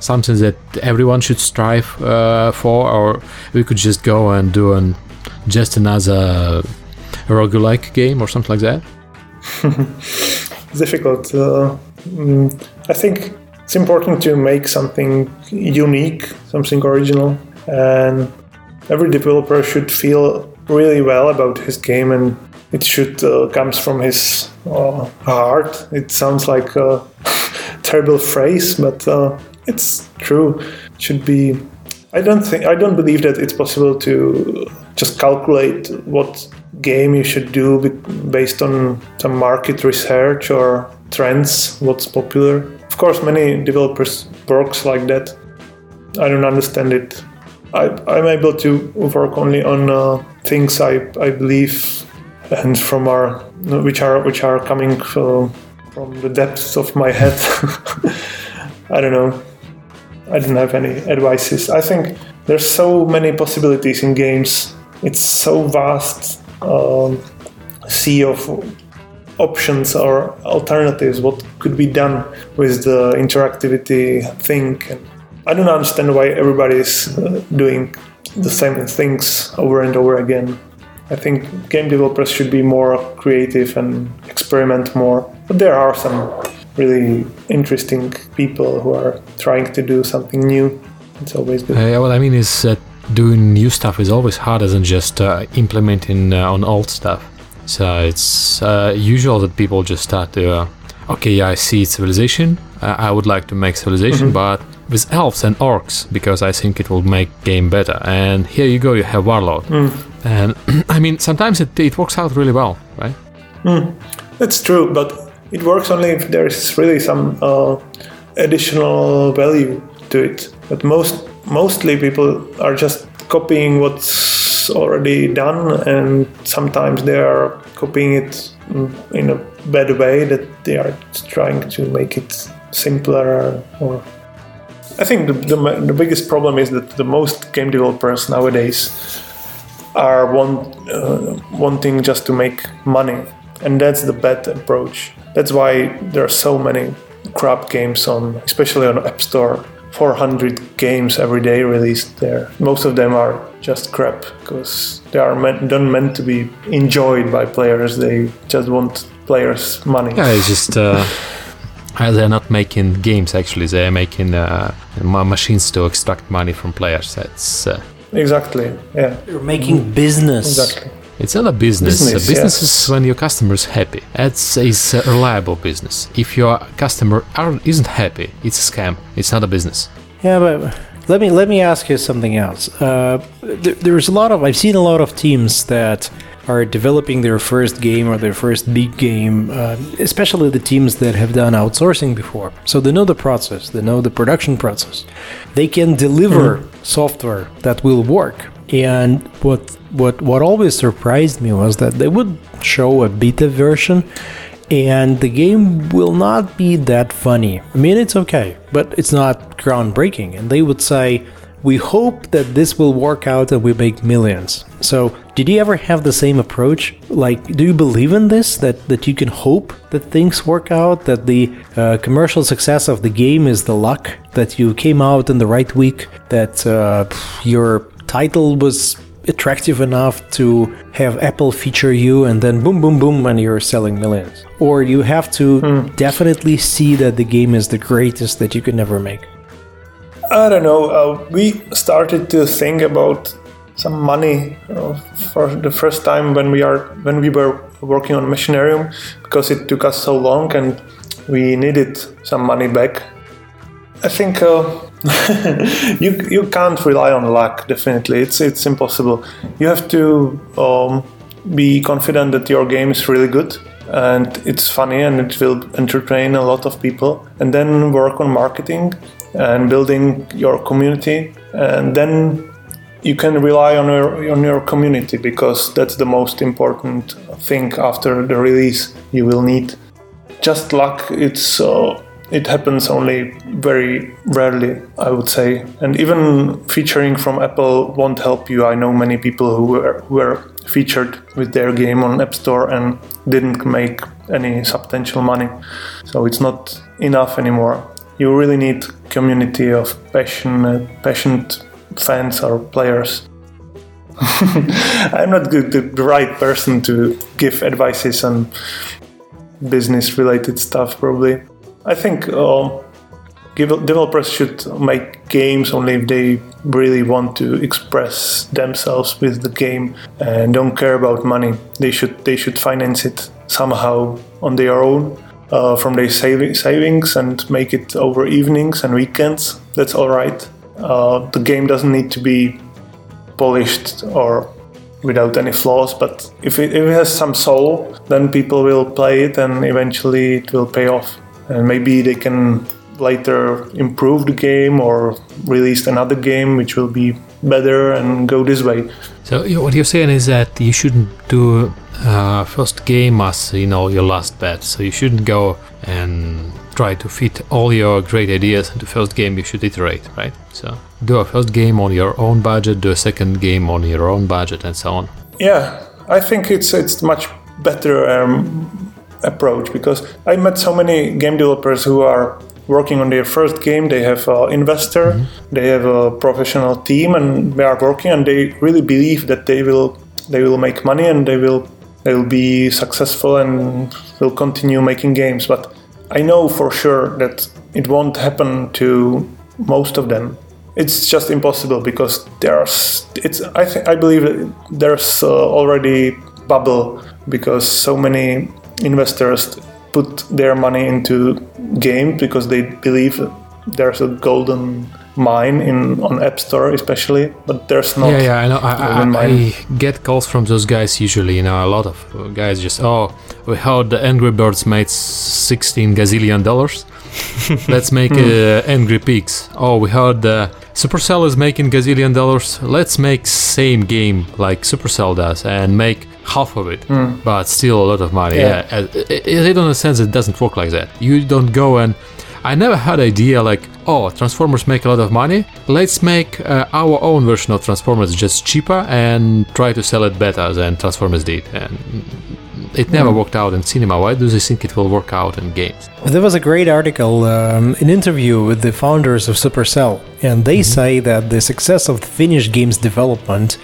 something that everyone should strive uh, for? Or we could just go and do an, just another roguelike game or something like that? Difficult. Uh, mm, I think it's important to make something unique, something original, and every developer should feel really well about his game, and it should uh, comes from his uh, heart. It sounds like a terrible phrase, but uh, it's true. It should be. I don't think I don't believe that it's possible to just calculate what game you should do based on some market research or trends, what's popular. Of course, many developers works like that. I don't understand it. I, I'm able to work only on uh, things I, I believe and from our which are which are coming uh, from the depths of my head. I don't know. I don't have any advices. I think there's so many possibilities in games. It's so vast um, sea of options or alternatives. What could be done with the interactivity thing? And I don't understand why everybody is uh, doing the same things over and over again. I think game developers should be more creative and experiment more. But there are some really interesting people who are trying to do something new. It's always good. Uh, what I mean is that doing new stuff is always harder than just uh, implementing uh, on old stuff. So it's uh, usual that people just start to, uh, okay, yeah, I see civilization. I would like to make civilization, but with elves and orcs because I think it will make game better. And here you go, you have warlord, and I mean sometimes it, it works out really well, right? That's true, but it works only if there is really some uh, additional value to it. But most mostly people are just copying what's already done, and sometimes they are copying it mm, in a bad way that they are trying to make it simpler or. I think the, the, the biggest problem is that the most game developers nowadays are want, uh, wanting just to make money, and that's the bad approach. That's why there are so many crap games on, especially on App Store. 400 games every day released there. Most of them are just crap because they are meant, not meant to be enjoyed by players. They just want players' money. Yeah, it's just uh, they're not making games. Actually, they're making uh, ma- machines to extract money from players. That's uh, Exactly. Yeah. You're making business. Exactly. It's not a business. Business, a business yes. is when your customer is happy. It's is a reliable business. If your customer aren't, isn't happy, it's a scam. It's not a business. Yeah, but let me let me ask you something else. Uh, there, there's a lot of I've seen a lot of teams that are developing their first game or their first big game, uh, especially the teams that have done outsourcing before. So they know the process, they know the production process. They can deliver software that will work. And what what what always surprised me was that they would show a beta version and the game will not be that funny. I mean, it's okay, but it's not groundbreaking. And they would say, We hope that this will work out and we make millions. So, did you ever have the same approach? Like, do you believe in this? That, that you can hope that things work out? That the uh, commercial success of the game is the luck? That you came out in the right week? That uh, your title was attractive enough to have Apple feature you and then boom, boom, boom, and you're selling millions. Or you have to definitely see that the game is the greatest that you could ever make. I don't know. Uh, we started to think about some money uh, for the first time when we are when we were working on Machinarium because it took us so long and we needed some money back. I think uh, you you can't rely on luck. Definitely, it's it's impossible. You have to um, be confident that your game is really good and it's funny and it will entertain a lot of people, and then work on marketing and building your community, and then you can rely on your on your community because that's the most important thing after the release. You will need just luck. It's uh, it happens only very rarely, I would say, and even featuring from Apple won't help you. I know many people who were who were featured with their game on App Store and didn't make any substantial money, so it's not enough anymore. You really need community of passionate, passionate fans or players. I'm not good, the right person to give advices on business related stuff, probably. I think uh, developers should make games only if they really want to express themselves with the game and don't care about money. They should they should finance it somehow on their own uh, from their saving, savings and make it over evenings and weekends. That's all right. Uh, the game doesn't need to be polished or without any flaws, but if it, if it has some soul, then people will play it and eventually it will pay off. And maybe they can later improve the game or release another game which will be better and go this way. So what you're saying is that you shouldn't do uh, first game as you know your last bet. So you shouldn't go and try to fit all your great ideas into first game. You should iterate, right? So do a first game on your own budget, do a second game on your own budget, and so on. Yeah, I think it's it's much better um, approach because I met so many game developers who are working on their first game. They have an investor, they have a professional team, and they are working, and they really believe that they will they will make money and they will they will be successful and will continue making games. But I know for sure that it won't happen to most of them. It's just impossible because there's it's I think I believe there's uh, already bubble because so many investors put their money into games because they believe there's a golden mine in on App Store especially, but there's not. Yeah, yeah, I know. I, I. I get calls from those guys usually. You know, a lot of guys just, oh, we heard the Angry Birds made 16 gazillion dollars. Let's make uh, Angry Pigs. Oh, we heard uh, Supercell is making gazillion dollars. Let's make same game like Supercell does and make half of it, but still a lot of money. Yeah, Yeah. Uh, it, it, in a sense, it doesn't work like that. You don't go and. I never had idea like, oh, Transformers make a lot of money. Let's make uh, our own version of Transformers just cheaper and try to sell it better than Transformers did. And it never worked out in cinema. Why do they think it will work out in games? There was a great article, um, an interview with the founders of Supercell, and they say that the success of the Finnish games development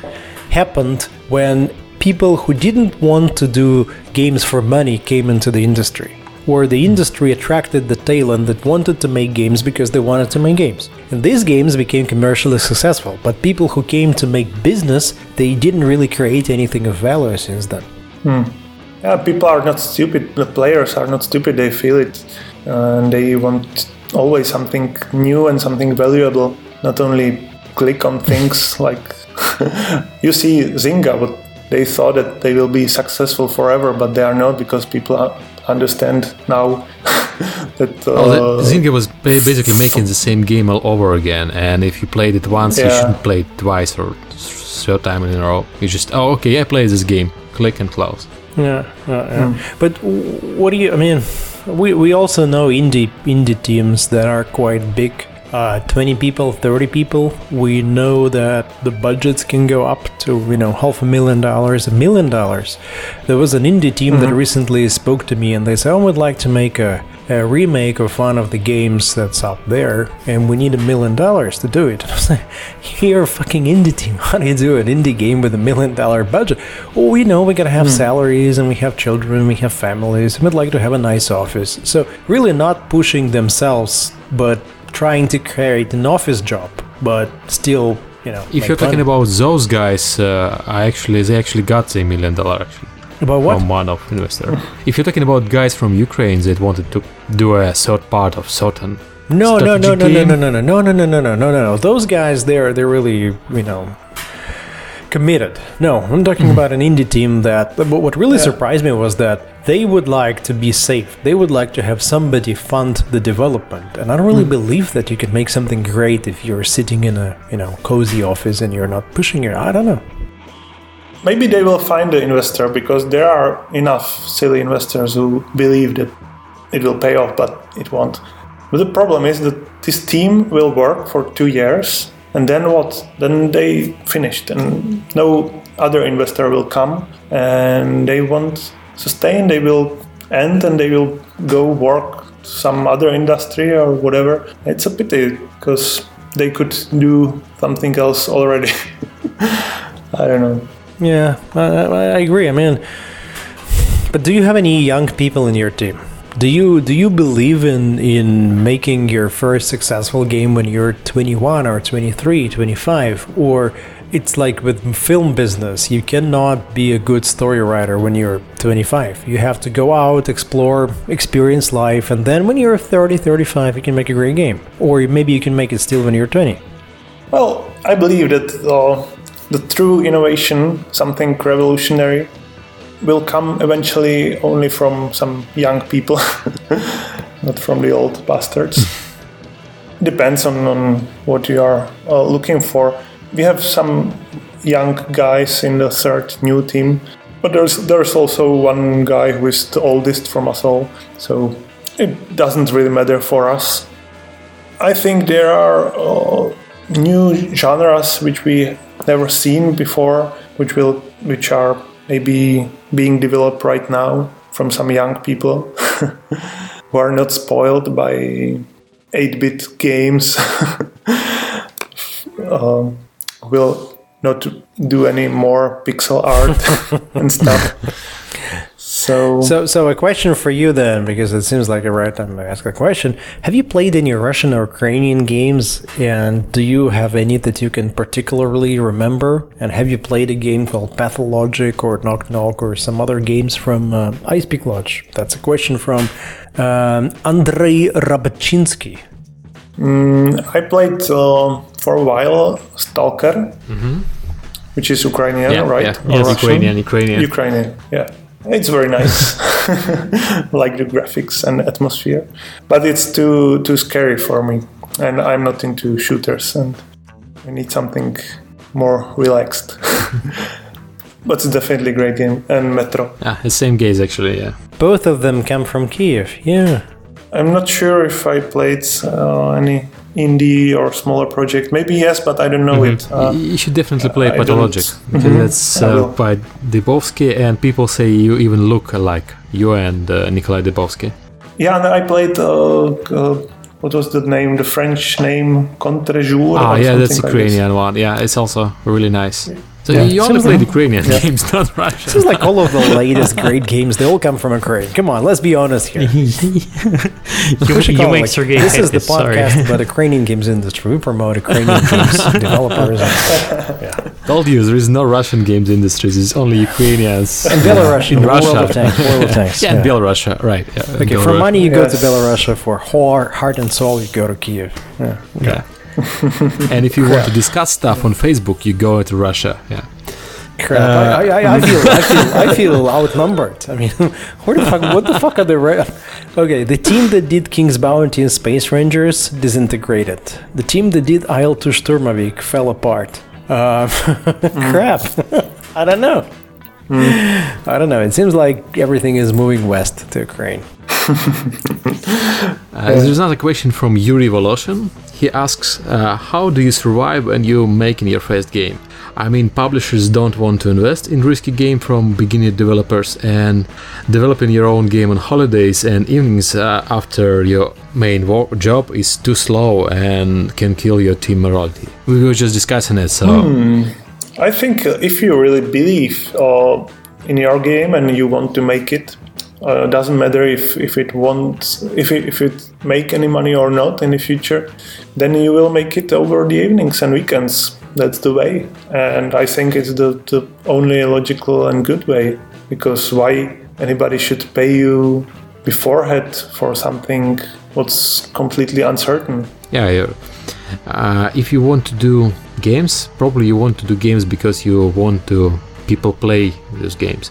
happened when people who didn't want to do games for money came into the industry. Or the industry attracted the talent that wanted to make games because they wanted to make games. And these games became commercially successful, but people who came to make business, they didn't really create anything of value since then. Yeah, people are not stupid. The players are not stupid. They feel it, uh, and they want always something new and something valuable. Not only click on things like you see Zynga, but they thought that they will be successful forever, but they are not because people are- understand now that. Uh, Oh, the- Zynga was basically making the same game all over again, and if you played it once, you shouldn't play it twice or third time in a row. You just, oh, okay, I play this game. Click and close. Yeah, yeah, yeah. But what do you? I mean, we, we also know indie indie teams that are quite big. Uh, 20 people, 30 people. We know that the budgets can go up to you know half a million dollars, a million dollars. There was an indie team that recently spoke to me and they said, "I would like to make a, a remake of one of the games that's out there, and we need a million dollars to do it." I was like, "You're a fucking indie team. How do you do an indie game with a million dollar budget?" Well, we know we gotta have salaries and we have children, we have families, and we'd like to have a nice office. So really, not pushing themselves, but trying to create an office job, but still, you know. If you're talking money. about those guys, uh, I actually they actually got the million dollar actually about what? from one of investor. if you're talking about guys from Ukraine that wanted to do a third part of certain No, no, no, no, no, no, no, no, no, no, no, no, no, no, no. Those guys, they're they're really, you know, committed. No, I'm talking about an indie team that. What really surprised me was that they would like to be safe. They would like to have somebody fund the development, and I don't really hmm. believe that you can make something great if you're sitting in a you know cozy office and you're not pushing your. I don't know. maybe they will find the investor because there are enough silly investors who believe that it will pay off, but it won't. But the problem is that this team will work for two years, and then what? Then they finished, and no other investor will come, and they won't sustain. They will end, and they will go work some other industry or whatever. It's a pity because they could do something else already. I don't know. Yeah, I, I agree. I mean, but do you have any young people in your team? Do you do you believe in in making your first successful game when you're 21 or 23, 25 or it's like with film business, you cannot be a good story writer when you're 25. You have to go out, explore, experience life, and then when you're 30, 35, you can make a great game. Or maybe you can make it still when you're 20. Well, I believe that uh, the true innovation, something revolutionary, will come eventually only from some young people, not from the old bastards. Depends on, on what you are uh, looking for. We have some young guys in the third new team, but there's there's also one guy who is the oldest from us all, so it doesn't really matter for us. I think there are uh, new genres which we never seen before, which will which are maybe being developed right now from some young people who are not spoiled by 8-bit games. um, will not do any more pixel art and stuff. So, So, so a question for you then, because it seems like a right time to ask a question. Have you played any Russian or Ukrainian games, and do you have any that you can particularly remember? And have you played a game called Pathologic or Knock Knock or some other games from uh, Ice-Pick Lodge? That's a question from um, Andrei Rabachinsky. I played uh, for a while Stalker, which is Ukrainian, Yeah, right? yeah. Yes, Ukrainian, Ukrainian. Ukrainian, yeah. It's very nice, like the graphics and atmosphere, but it's too too scary for me, and I'm not into shooters, and I need something more relaxed. but it's definitely a great game, and Metro. Ah, the same gaze actually. Yeah. Both of them come from Kiev. Yeah. I'm not sure if I played uh, any indie or smaller project. Maybe yes, but I don't know it. Uh, you should definitely play I Pathologic. don't- because Mhm. That's uh, by Dybowski, and people say you even look alike. You and uh, Nikolai Dybowski. yeah, and I played. Uh, uh, what was the name? The French name Contre-jour. Ah, yeah, that's something like this. Ukrainian one. Yeah, it's also really nice. So Yeah. you only Seems played like- Ukrainian Yeah. games, not Russian. This is like all of the latest great games. They all come from Ukraine. Come on, let's be honest here. you, should you call it make like, Sergey this is the podcast sorry. about Ukrainian games industry. We promote Ukrainian games developers and, Told you there is no Russian games industry. It's only Ukrainians. and Belarus In in World of Tanks. World of Tanks. yeah, and Belarus, right? Yeah, Okay, Belarus. for money you go to Yes. Belarus. For heart, heart and soul you go to Kiev. Yeah. Yeah. and if you want to discuss stuff on Facebook, you go to Russia. Yeah. Crap! Uh, I, I, I feel, I feel, I feel outnumbered. I mean, where the fuck? What the fuck are the? Re- okay, the team that did King's Bounty and Space Rangers disintegrated. The team that did IL-2 Sturmovik fell apart. Uh, crap! I don't know. I don't know. It seems like everything is moving west to Ukraine. Uh, There's another question from Yuri Voloshin. He asks, uh, "How do you survive when you're making your first game? I mean, publishers don't want to invest in risky game from beginner developers, and developing your own game on holidays and evenings uh, after your main job is too slow and can kill your team morality." We were just discussing it, so I think uh, if you really believe uh, in your game and you want to make it, uh, doesn't matter if, if it won't if it, if it make any money or not in the future, then you will make it over the evenings and weekends. That's the way, and I think it's the, the only logical and good way because why anybody should pay you beforehand for something what's completely uncertain. Yeah. Uh, if you want to do games, probably you want to do games because you want to people play those games.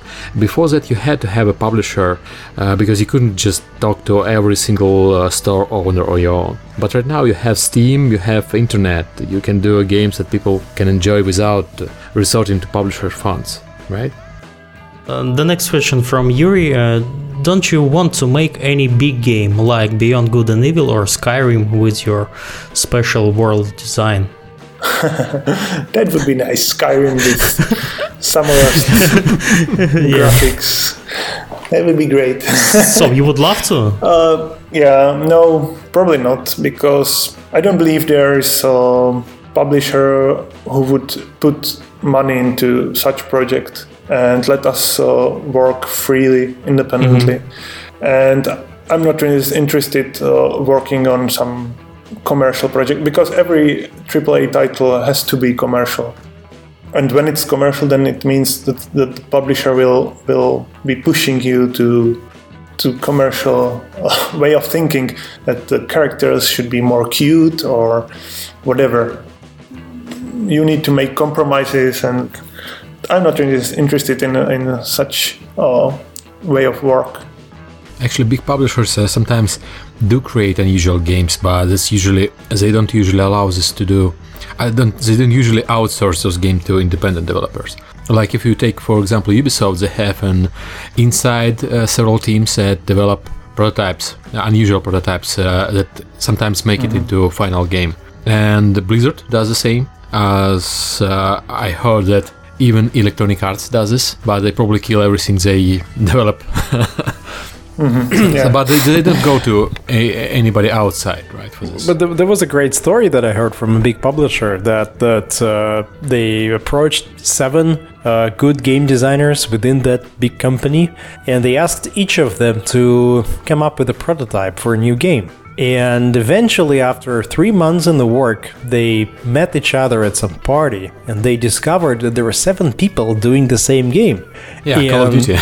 Before that, you had to have a publisher uh, because you couldn't just talk to every single uh, store owner on your own. But right now, you have Steam, you have internet, you can do games that people can enjoy without resorting to publisher funds, right? Uh, the next question from Yuri. Uh, don't you want to make any big game like Beyond Good and Evil or Skyrim with your special world design? That would be nice. Skyrim with Samorost graphics. That would be great. so you would love to? uh, yeah, no, probably not, because I don't believe there is a publisher who would put money into such project and let us uh, work freely, independently. And I'm not really interested uh, working on some commercial project because every AAA title has to be commercial. And when it's commercial, then it means that, that the publisher will will be pushing you to to commercial uh, way of thinking that the characters should be more cute or whatever. You need to make compromises, and I'm not really interested in in such uh, way of work. Actually, big publishers uh, sometimes do create unusual games, but that's usually they don't usually allow this to do. I don't. They don't usually outsource those games to independent developers. Like if you take, for example, Ubisoft, they have an inside uh, several teams that develop prototypes, unusual prototypes uh, that sometimes make it into a final game. And Blizzard does the same. As uh, I heard that even Electronic Arts does this, but they probably kill everything they develop. Yeah. But they, they didn't go to a, anybody outside, right? For this. But there, there was a great story that I heard from a big publisher that that uh, they approached seven uh, good game designers within that big company, and they asked each of them to come up with a prototype for a new game. And eventually, after three months in the work, they met each other at some party, and they discovered that there were seven people doing the same game. yeah, Call of And- Duty.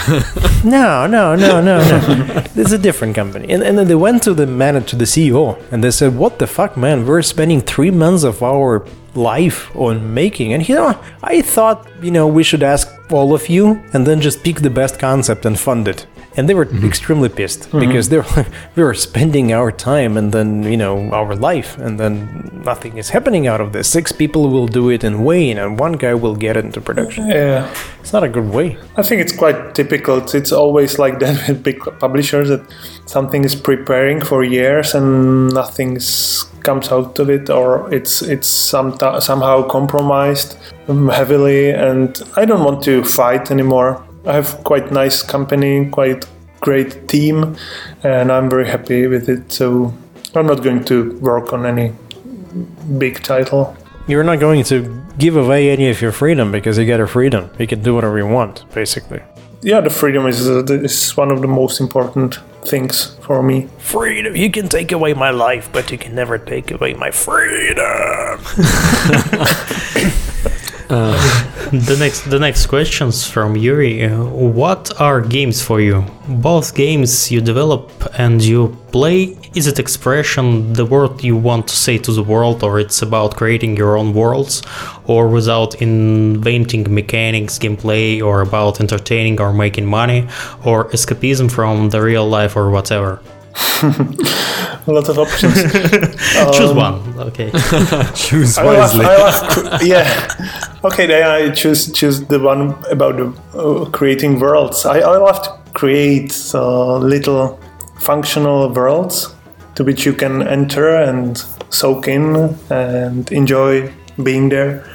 no, no, no, no, no. It's a different company. And, and then they went to the man, to the CEO, and they said, What the fuck, man? We're spending three months of our life on making. And, you know, I thought, you know, we should ask all of you and then just pick the best concept and fund it. And they were mm-hmm. extremely pissed mm-hmm. because they were we were spending our time and then, you know, our life, and then nothing is happening out of this. Six people will do it in vain, and one guy will get it into production. yeah. It's not a good way. I think it's quite typical. It's, always like that with big publishers that something is preparing for years and nothing comes out of it, or it's it's some, somehow compromised heavily. And I don't want to fight anymore. I have quite nice company, quite great team, and I'm very happy with it. So I'm not going to work on any big title. You're not going to give away any of your freedom because you get a freedom. You can do whatever you want, basically. Yeah, the freedom is uh, is one of the most important things for me. Freedom. You can take away my life, but you can never take away my freedom. The next, the next questions from Yuri. What are games for you? Both games you develop and you play. Is it expression, the word you want to say to the world, or it's about creating your own worlds, or without inventing mechanics, gameplay, or about entertaining or making money, or escapism from the real life, or whatever? A lot of options. Choose one. Okay. Choose I love, wisely. I love, yeah. Okay, then I choose choose the one about the uh, creating worlds. I, I love to create uh, little functional worlds to which you can enter and soak in and enjoy being there.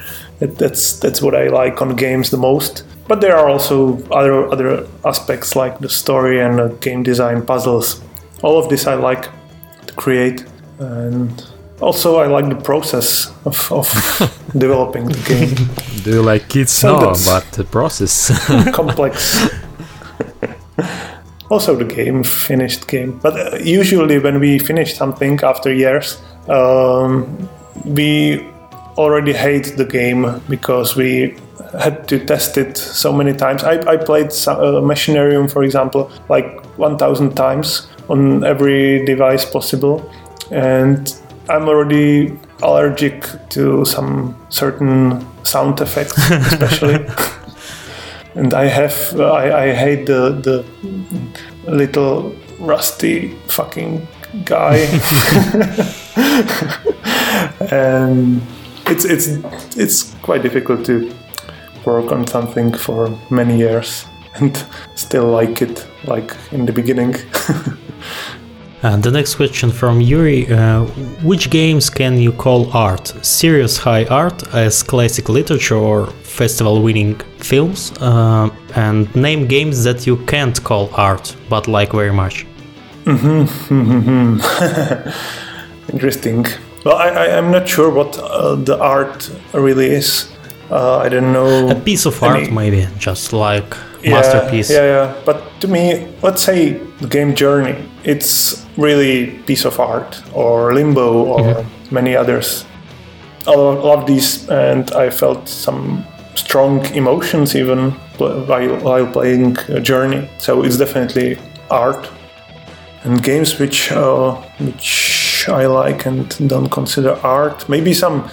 That, that's that's what I like on games the most. But there are also other other aspects like the story and uh, game design, puzzles. All of this I like to create, and also I like the process of, of developing the game. Do you like kids? So no, but the process. complex. also, the game, finished game. But uh, usually, when we finish something after years, um, we already hate the game because we had to test it so many times. I, I played some, uh, Machinarium, for example, like 1000 times on every device possible. And I'm already allergic to some certain sound effects, especially. and I have uh, I, I hate the the little rusty fucking guy, and it's it's it's quite difficult to work on something for many years and still like it like in the beginning. Uh, the next question from Yuri uh, Which games can you call art? Serious high art as classic literature or festival winning films? Uh, and name games that you can't call art but like very much. Hmm. Interesting. Well, I, I I'm not sure what uh, the art really is. Uh, I don't know. A piece of Any- art, maybe, just like Yeah, masterpiece. Yeah, yeah. But to me, let's say the game Journey, it's really piece of art, or Limbo, or many others. I lo- love these, and I felt some strong emotions even while, while playing Journey. So it's definitely art. And games which uh, which I like and don't consider art, maybe some,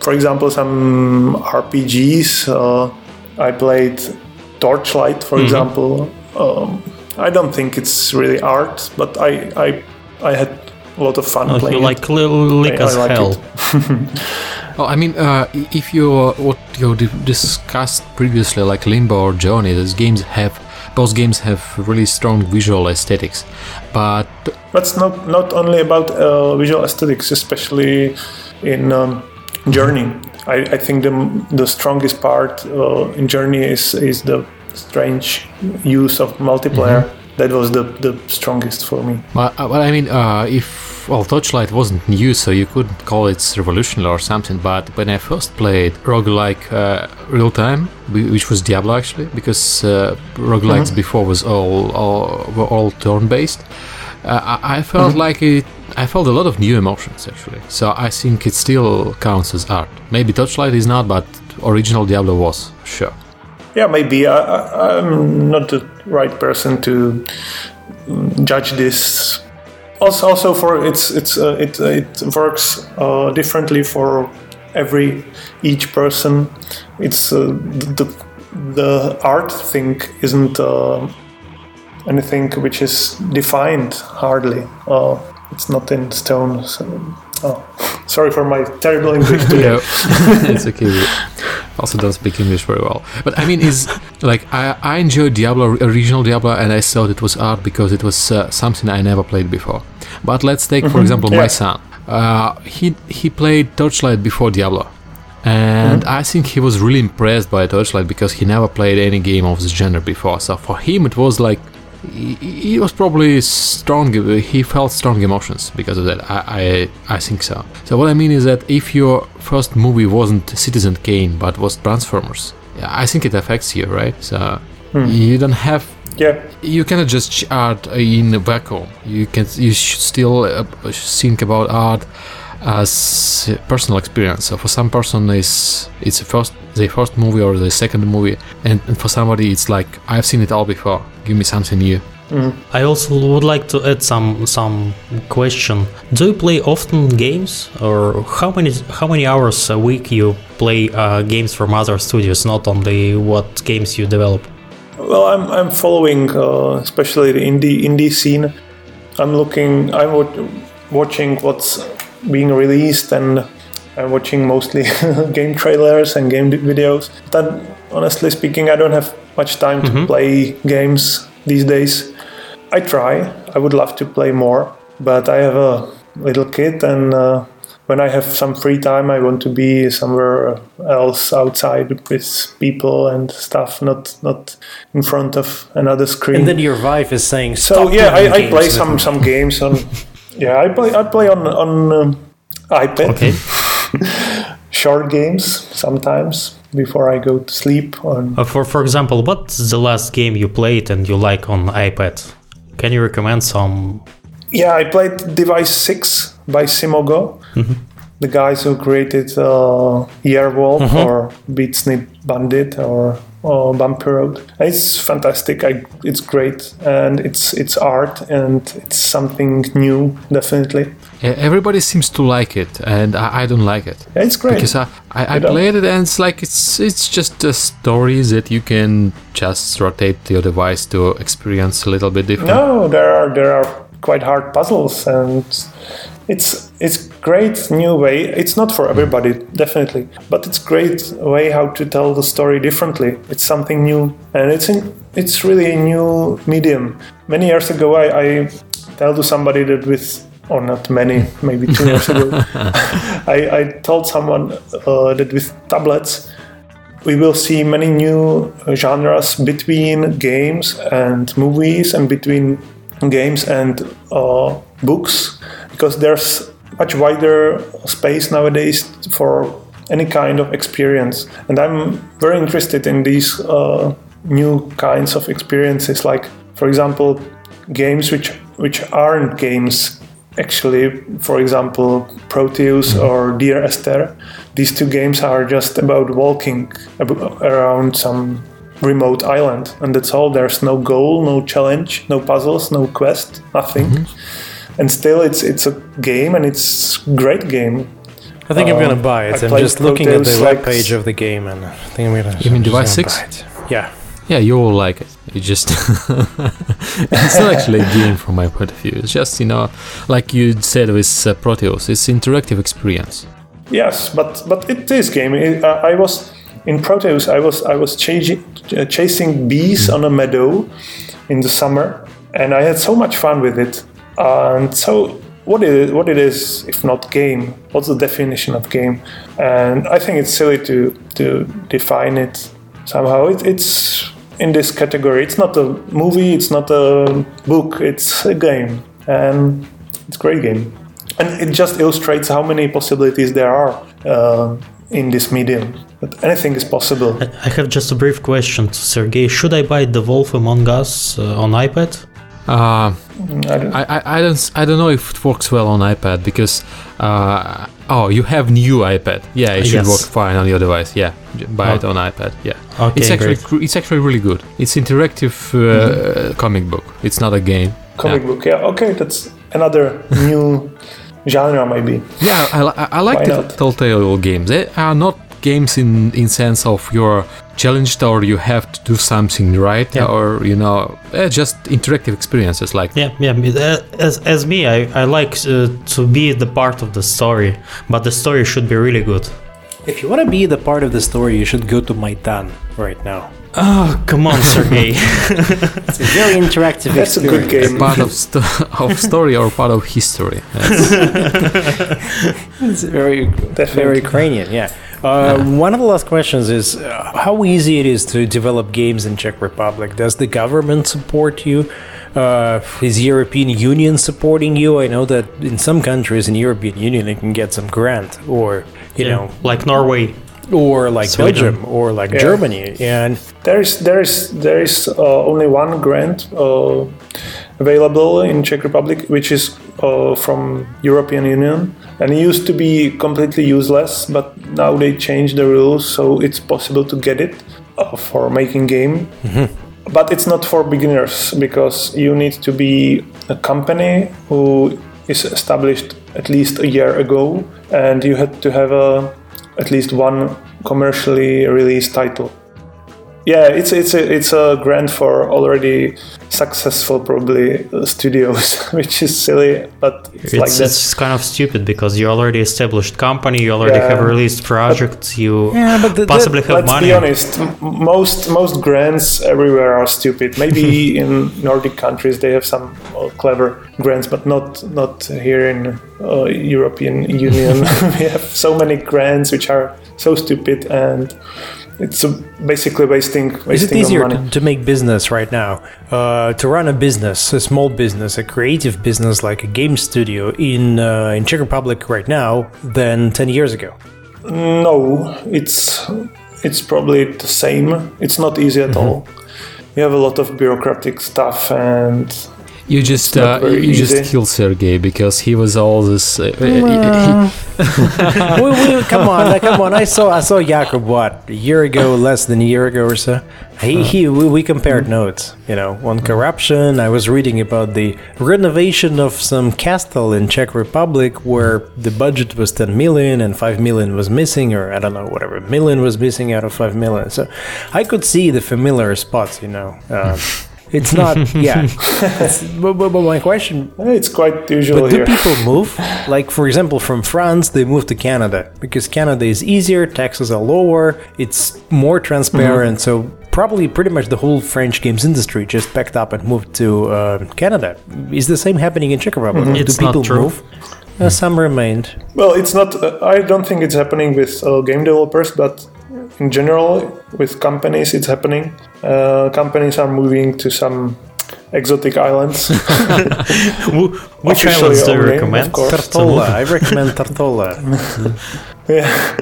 for example, some RPGs. Uh, I played Torchlight, for example. Um, I don't think it's really art, but I I, I had a lot of fun Oh, playing. you it. like li- lick I- I as like hell. it. Well, I mean, uh, if you what you discussed previously, like Limbo or Journey, those games have both games have really strong visual aesthetics, but that's not not only about uh, visual aesthetics, especially in um, Journey. I, I think the the strongest part uh, in Journey is is the strange use of multiplayer that was the, the strongest for me. But, uh, but I mean, uh, if well, Torchlight wasn't new, so you couldn't call it revolutionary or something. But when I first played roguelike uh, real time, which was Diablo actually, because uh, roguelikes mm-hmm. before was all, all were all turn based. Uh, I, I, felt mm-hmm. like it. I felt a lot of new emotions actually. So I think it still counts as art. Maybe Torchlight is not, but original Diablo was sure. Yeah, maybe I, am not the right person to judge this. Also, also for it's it's uh, it it works uh, differently for every each person. It's uh, the the art thing isn't uh, anything which is defined hardly. Uh, it's not in stone. So, oh, sorry for my terrible English today. it's okay. Also, don't speak English very well. But I mean, is like I, I enjoyed Diablo, original Diablo, and I thought it was art because it was uh, something I never played before. But let's take, for mm-hmm. example, yeah. my son. Uh, he he played Torchlight before Diablo, and mm-hmm. I think he was really impressed by Torchlight because he never played any game of this genre before. So for him, it was like he, was probably strong. He felt strong emotions because of that. I, I I think so. So what I mean is that if your first movie wasn't Citizen Kane but was Transformers, I think it affects you, right? So hmm. you don't have yeah you cannot just art in a vacuum you can you should still uh, think about art as personal experience. So for some person, is it's the first the first movie or the second movie, and, and, for somebody, it's like I've seen it all before. Give me something new. Mm. I also would like to add some some question. Do you play often games, or how many how many hours a week you play uh, games from other studios, not only what games you develop? Well, I'm I'm following uh, especially the indie indie scene. I'm looking. I'm watching what's being released and I'm watching mostly game trailers and game videos. But honestly speaking, I don't have much time mm-hmm. to play games these days. I try. I would love to play more, but I have a little kid, and uh, when I have some free time, I want to be somewhere else outside with people and stuff, not not in front of another screen. And then your wife is saying, "So yeah, I, I play some some games on." Yeah, I play. I play on on um, iPad. Okay. Short games sometimes before I go to sleep. On uh, for for example, what's the last game you played and you like on iPad? Can you recommend some? Yeah, I played Device Six by Simogo. Mm-hmm. The guys who created uh, Year Walk mm-hmm. or Beat Sneak Bandit or Bumpy Road. It's fantastic. I, it's great, and it's it's art, and it's something new, definitely. Yeah, everybody seems to like it, and I, I don't like it. Yeah, it's great because I, I, I played it, and it's like it's it's just a story that you can just rotate your device to experience a little bit different. No, there are there are quite hard puzzles, and it's it's great new way. It's not for everybody, definitely, but it's great way how to tell the story differently. It's something new, and it's in, it's really a new medium. Many years ago, I, I tell to somebody that with or not many, maybe two years ago, I, I told someone uh, that with tablets we will see many new genres between games and movies and between games and uh, books because there's much wider space nowadays for any kind of experience. And I'm very interested in these uh, new kinds of experiences, like, for example, games which which aren't games. Actually, for example, Proteus or Dear Esther, these two games are just about walking around some remote island, and that's all. There's no goal, no challenge, no puzzles, no quest, nothing. Mm-hmm and still it's it's a game and it's great game. I think uh, I'm gonna um, buy it. I am just looking at the web page of the game, and I think I'm gonna. You mean Device Six? Yeah. Yeah, you will like it. You just it's not actually a game from my point of view. It's just you know, like you said with uh, Proteus, it's interactive experience. Yes, but but it is game. It, uh, I was in Proteus. I was I was chasing uh, chasing bees mm. on a meadow in the summer, and I had so much fun with it and so what is what it is if not game? What's the definition of game? And I think it's silly to to define it somehow. It, it's in this category. It's not a movie, it's not a book, it's a game, and it's a great game. And it just illustrates how many possibilities there are uh, in this medium. That anything is possible. I have just a brief question to Sergey. Should I buy The Wolf Among Us uh, on iPad? Uh, I don't- I, I, I don't I don't know if it works well on iPad because uh, oh you have new iPad. Yeah it should Yes. work fine on your device. Yeah j- buy it Oh. on iPad. Yeah. Okay, it's actually great. it's actually really good. It's interactive uh, comic book. It's not a game. Comic book, yeah, okay, that's another new genre, maybe. yeah I, I, I like Why the not? Telltale games. They are not games in in sense of you're challenged or you have to do something right Yeah. or you know eh, just interactive experiences like Yeah, yeah. uh, As, as me, I, I like uh, to be the part of the story, but the story should be really good. If you want to be the part of the story, you should go to Maidan right now. Oh, come on, Sergey. It's a very interactive That's a good experience. game. part of, sto- of story or part of history That's- It's very, Definitely. very Ukrainian, yeah. Uh, One of the last questions is uh, how easy it is to develop games in Czech Republic. Does the government support you? Uh, is European Union supporting you? I know that in some countries in European Union you can get some grant, or you Yeah, know, like Norway. or like Sweden. Belgium, or like Yeah. Germany, and There is there is there is uh, only one grant uh, available in Czech Republic, which is uh, from European Union, and it used to be completely useless, but now they changed the rules, so it's possible to get it uh, for making game. But it's not for beginners because you need to be a company who is established at least a year ago, and you had to have a, at least one commercially released title. Yeah, it's it's a it's a grant for already successful probably uh, studios, which is silly, but it's, It's, like that. it's kind of stupid because you're already established company, you already Yeah. have released projects, you Yeah, but the- possibly have Let's money. be honest. Most most grants everywhere are stupid. Maybe in Nordic countries they have some uh, clever grants, but not not here in uh, European Union. we have so many grants which are so stupid, and it's basically wasting wasting Is it easier money. to, to make business right now? Uh, to run a business, a small business, a creative business like a game studio in uh, in Czech Republic right now than ten years ago? No, it's it's probably the same. It's not easy Mm-hmm. at all. You have a lot of bureaucratic stuff, and You just uh, very you just easy. killed Sergey because he was all this. Uh, he- we, we, come on, come on! I saw I saw Jakub what a year ago, less than a year ago or so. He, he we, we compared notes, you know, on corruption. I was reading about the renovation of some castle in Czech Republic where the budget was 10 million and 5 million was missing, or I don't know, whatever million was missing out of 5 million. So I could see the familiar spots, you know. Um, it's not, yeah. It's- but, but, but my question it's quite usual but do here. people move? Like, for example, from France, they move to Canada because Canada is easier, taxes are lower, it's more transparent. Mm-hmm. So, probably pretty much the whole French games industry just packed up and moved to uh, Canada. Is the same happening in Czech Republic? Mm-hmm. It's do not people true. move? Uh, some remained. Well, it's not. Uh, I don't think it's happening with uh, game developers, but in general, with companies, it's happening. Uh, companies are moving to some exotic islands. Which Officially islands do you recommend? of. Tortola. I recommend Tortola. yeah,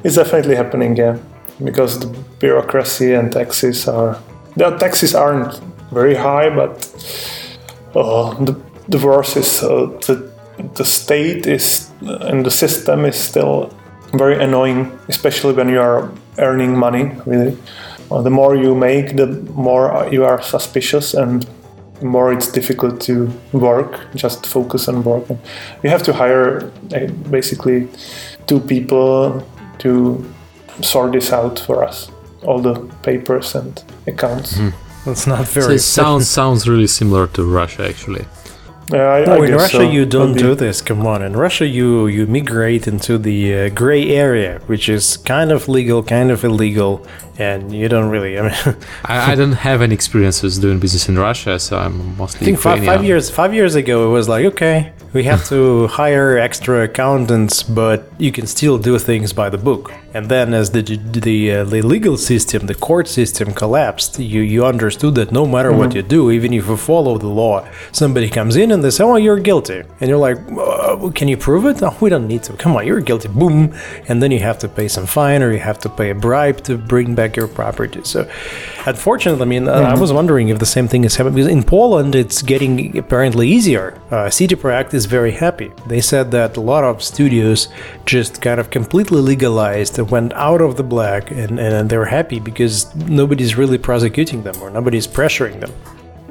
it's definitely happening. Yeah, because the bureaucracy and taxes are. The taxes aren't very high, but uh, the the worst is uh, the the state is and the system is still very annoying, especially when you are earning money. Really, uh, Uh, the more you make, the more uh, you are suspicious, and the more it's difficult to work. Just focus on work. And you have to hire uh, basically two people to sort this out for us, all the papers and accounts. Hmm. That's not so very it sounds sounds really similar to Russia actually. Yeah, I, No, I in Russia so. you don't do this. Come on, in Russia you you migrate into the uh, gray area, which is kind of legal, kind of illegal, and you don't really. I mean, I, I don't have any experiences doing business in Russia, so I'm mostly I think five, five years five years ago it was like okay, we have to hire extra accountants, but you can still do things by the book. And then, as the the, uh, the legal system, the court system collapsed, you you understood that no matter what you do, even if you follow the law, somebody comes in and they say, "Oh, you're guilty," and you're like, uh, "Can you prove it?" No, we don't need to. Come on, you're guilty. Boom, and then you have to pay some fine or you have to pay a bribe to bring back your property. So, unfortunately, I mean, uh, I was wondering if the same thing is happening because in Poland it's getting apparently easier. Uh, CD Projekt is very happy. They said that a lot of studios just kind of completely legalized, and went out of the black, and, and they're happy because nobody's really prosecuting them or nobody's pressuring them.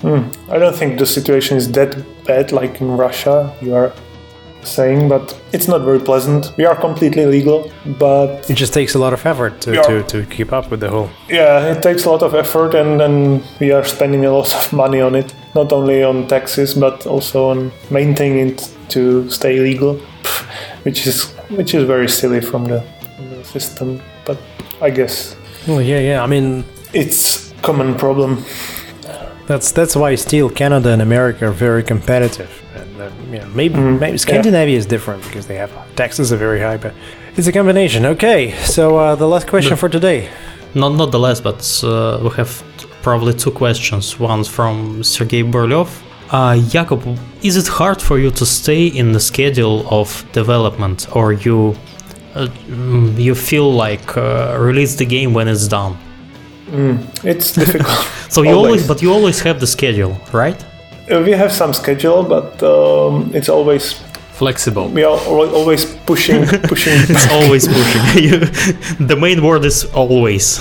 Hmm. I don't think the situation is that bad like in Russia, you are saying, but it's not very pleasant. We are completely legal, but It just takes a lot of effort to, to, to keep up with the whole. yeah, it takes a lot of effort and then we are spending a lot of money on it, not only on taxes but also on maintaining it to stay legal, which is which is very silly from the, from the system, but I guess Well, yeah, yeah. I mean, it's common problem. That's that's why still Canada and America are very competitive. And uh, yeah, maybe maybe Scandinavia is different because they have taxes are very high, but it's a combination. Okay, so uh, the last question for today. Not not the last, but uh, we have probably two questions. One from Sergei Borlev. Uh, Jakub, is it hard for you to stay in the schedule of development, or you uh, mm, you feel like uh, release the game when it's done? It's difficult. So you always, Always. but you always have the schedule, right? Uh, we have some schedule, but um, it's always Flexible. we are always pushing pushing It's always pushing. The main word is always.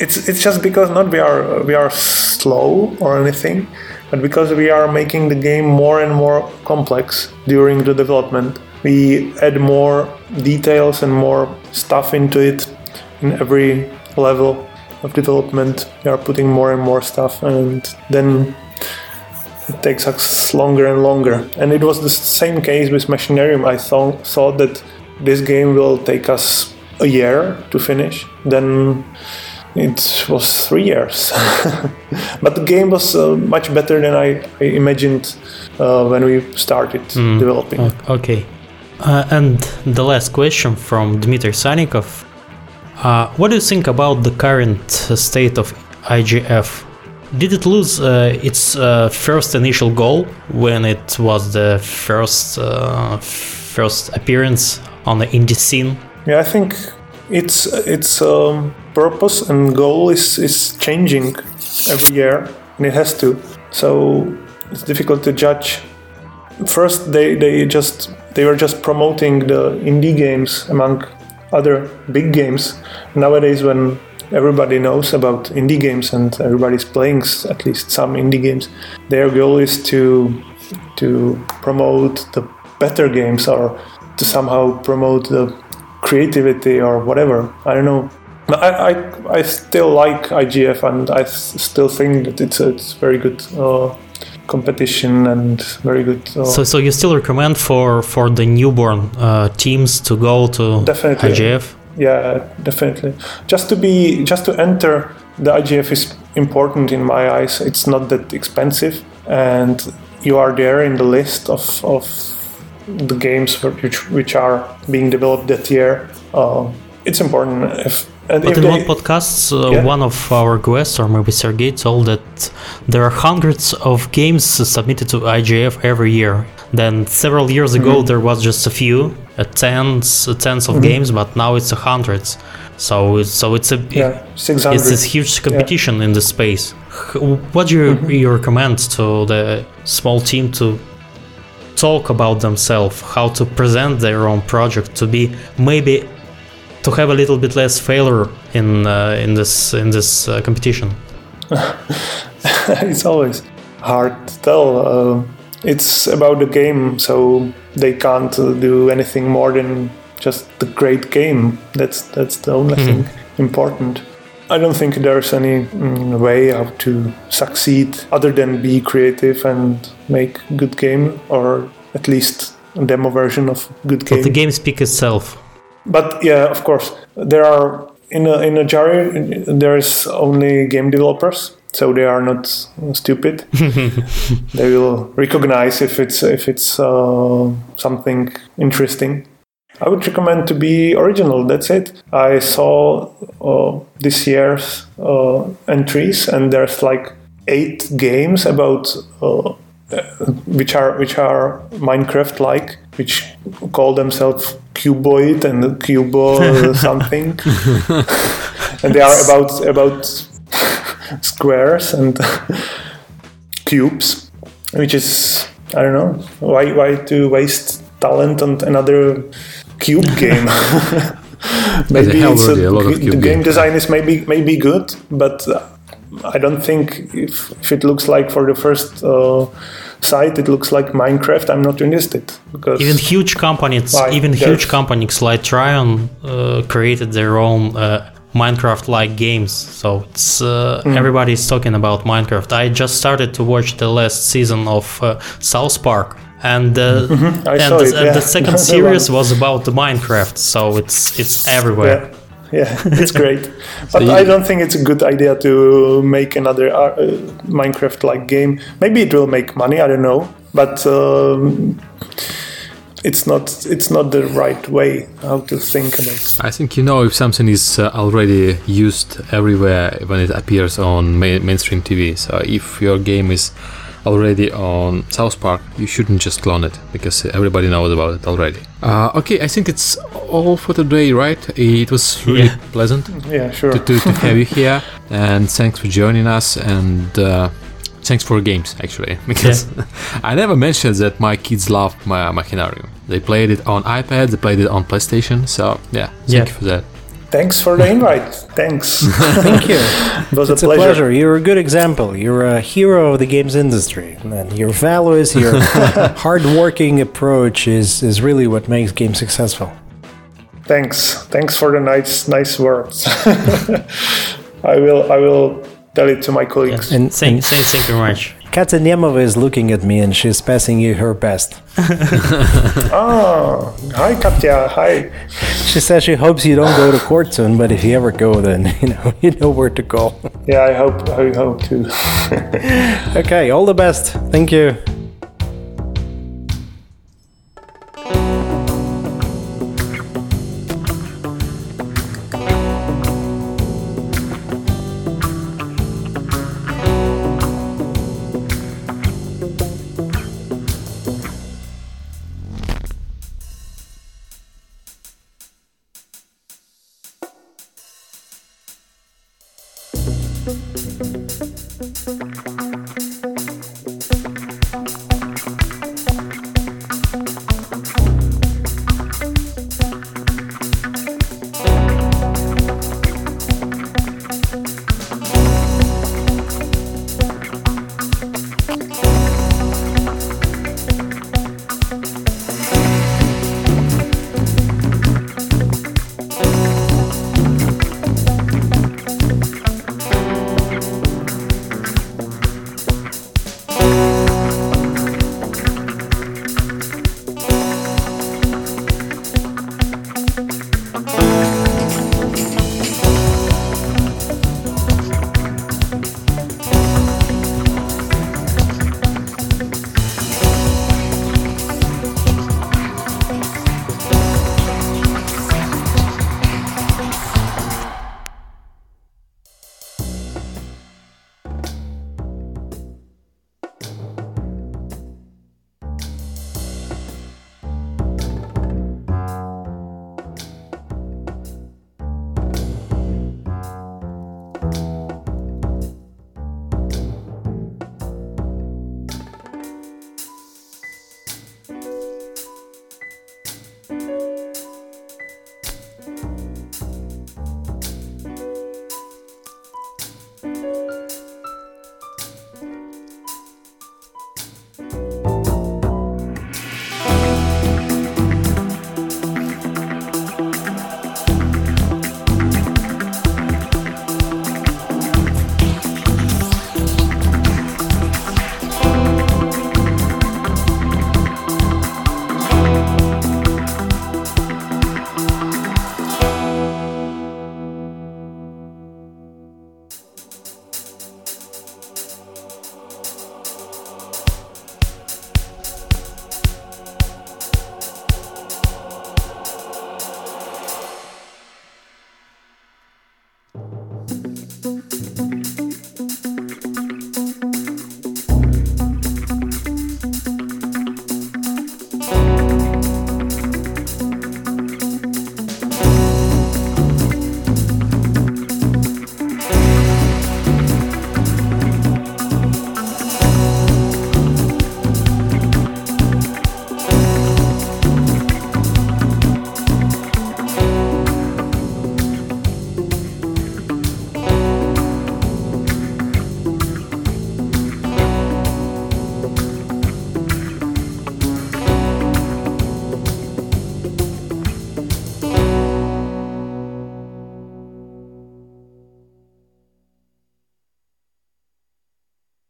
It's it's just because not we are we are slow or anything but because we are making the game more and more complex during the development we add more details and more stuff into it in every level of development. We are putting more and more stuff and then it takes us longer and longer. And it was the same case with machinarium i thought thought that this game will take us a year to finish. Then it was three years but the game was uh, much better than i, I imagined uh, when we started developing Okay. Uh, and the last question from Dmitry Sanikov. Uh, what do you think about the current uh, state of IGF? Did it lose uh, its uh, first initial goal when it was the first uh, first appearance on the indie scene? Yeah, I think its its um, purpose and goal is is changing every year, and it has to. So it's difficult to judge. First, they they just they were just promoting the indie games among other big games. Nowadays, when everybody knows about indie games and everybody's playing at least some indie games, their goal is to to promote the better games or to somehow promote the creativity or whatever. I don't know. But I, I, I still like IGF and I s- still think that it's a, it's very good uh, competition and very good. Uh, So, so you still recommend for for the newborn uh, teams to go to Definitely. IGF? yeah, definitely. Just to be, just to enter the IGF is important in my eyes. It's not that expensive, and you are there in the list of of the games which which are being developed that year. Uh, it's important. If and But in they, one podcast, uh, Yeah. one of our guests, or maybe Sergey, told that there are hundreds of games submitted to IGF every year. Then several years ago, Mm-hmm. there was just a few, a tens, a tens of games, but now it's a hundreds. So, it's- so it's a yeah, six hundred. it's this huge competition in the space. What do you, Mm-hmm. you recommend to the small team to talk about themselves, how to present their own project, to be maybe to have a little bit less failure in uh, in this in this uh, competition? it's always hard to tell. Uh, it's about the game, so they can't uh, do anything more than just the great game. That's that's the only thing important. I don't think there's any mm, way how to succeed other than be creative and make good game, or at least a demo version of good game. But the game speaks itself. But yeah, of course, there are in a in a jury there is only game developers, so they are not stupid. they will recognize if it's if it's uh, something interesting. I would recommend to be original. That's it. I saw uh, this year's uh, entries, and there's like eight games about uh, which are which are Minecraft like, which call themselves Cuboid and Cubo something, and they are about about squares and cubes, which is I don't know why why to waste talent on another cube game. maybe a it's a lot of the game games. design is maybe maybe good, but I don't think if, if it looks like for the first uh, sight it looks like Minecraft, I'm not interested because Even huge companies, Why? even huge companies like Trion uh, created their own uh, Minecraft-like games. So it's uh, Mm. everybody's talking about Minecraft. I just started to watch the last season of uh, South Park, and uh, Mm-hmm. And it, and yeah. the second series was about the Minecraft. So it's it's everywhere. yeah, yeah, it's great. but you- I don't think it's a good idea to make another uh, Minecraft-like game. Maybe it will make money. I don't know, but. Um, it's not it's not the right way how to think about I think you know if something is uh, already used everywhere when it appears on ma- mainstream TV. So if your game is already on South Park, you shouldn't just clone it because everybody knows about it already. Uh, okay, I think it's all for today, right? It was really Yeah. pleasant yeah sure to, to, to have you here, and thanks for joining us. And uh, thanks for games actually, because I never mentioned that my kids love my Machinarium. They played it on iPad, they played it on PlayStation. So yeah, thank Yeah. you for that. Thanks for the invite thanks Thank you. it was It's a a pleasure, pleasure. You're a good example. You're a hero of the games industry. And your values, your hard-working approach is, is really what makes games successful. thanks thanks for the nice nice words i will i will tell it to my colleagues And, Thank, and thank, thank you very much. Katya Nemova is looking at me and she's passing you her best. ah hi katya hi She says she hopes you don't go to court soon, but if you ever go, then you know you know where to go. yeah i hope i hope too. Okay, all the best. Thank you.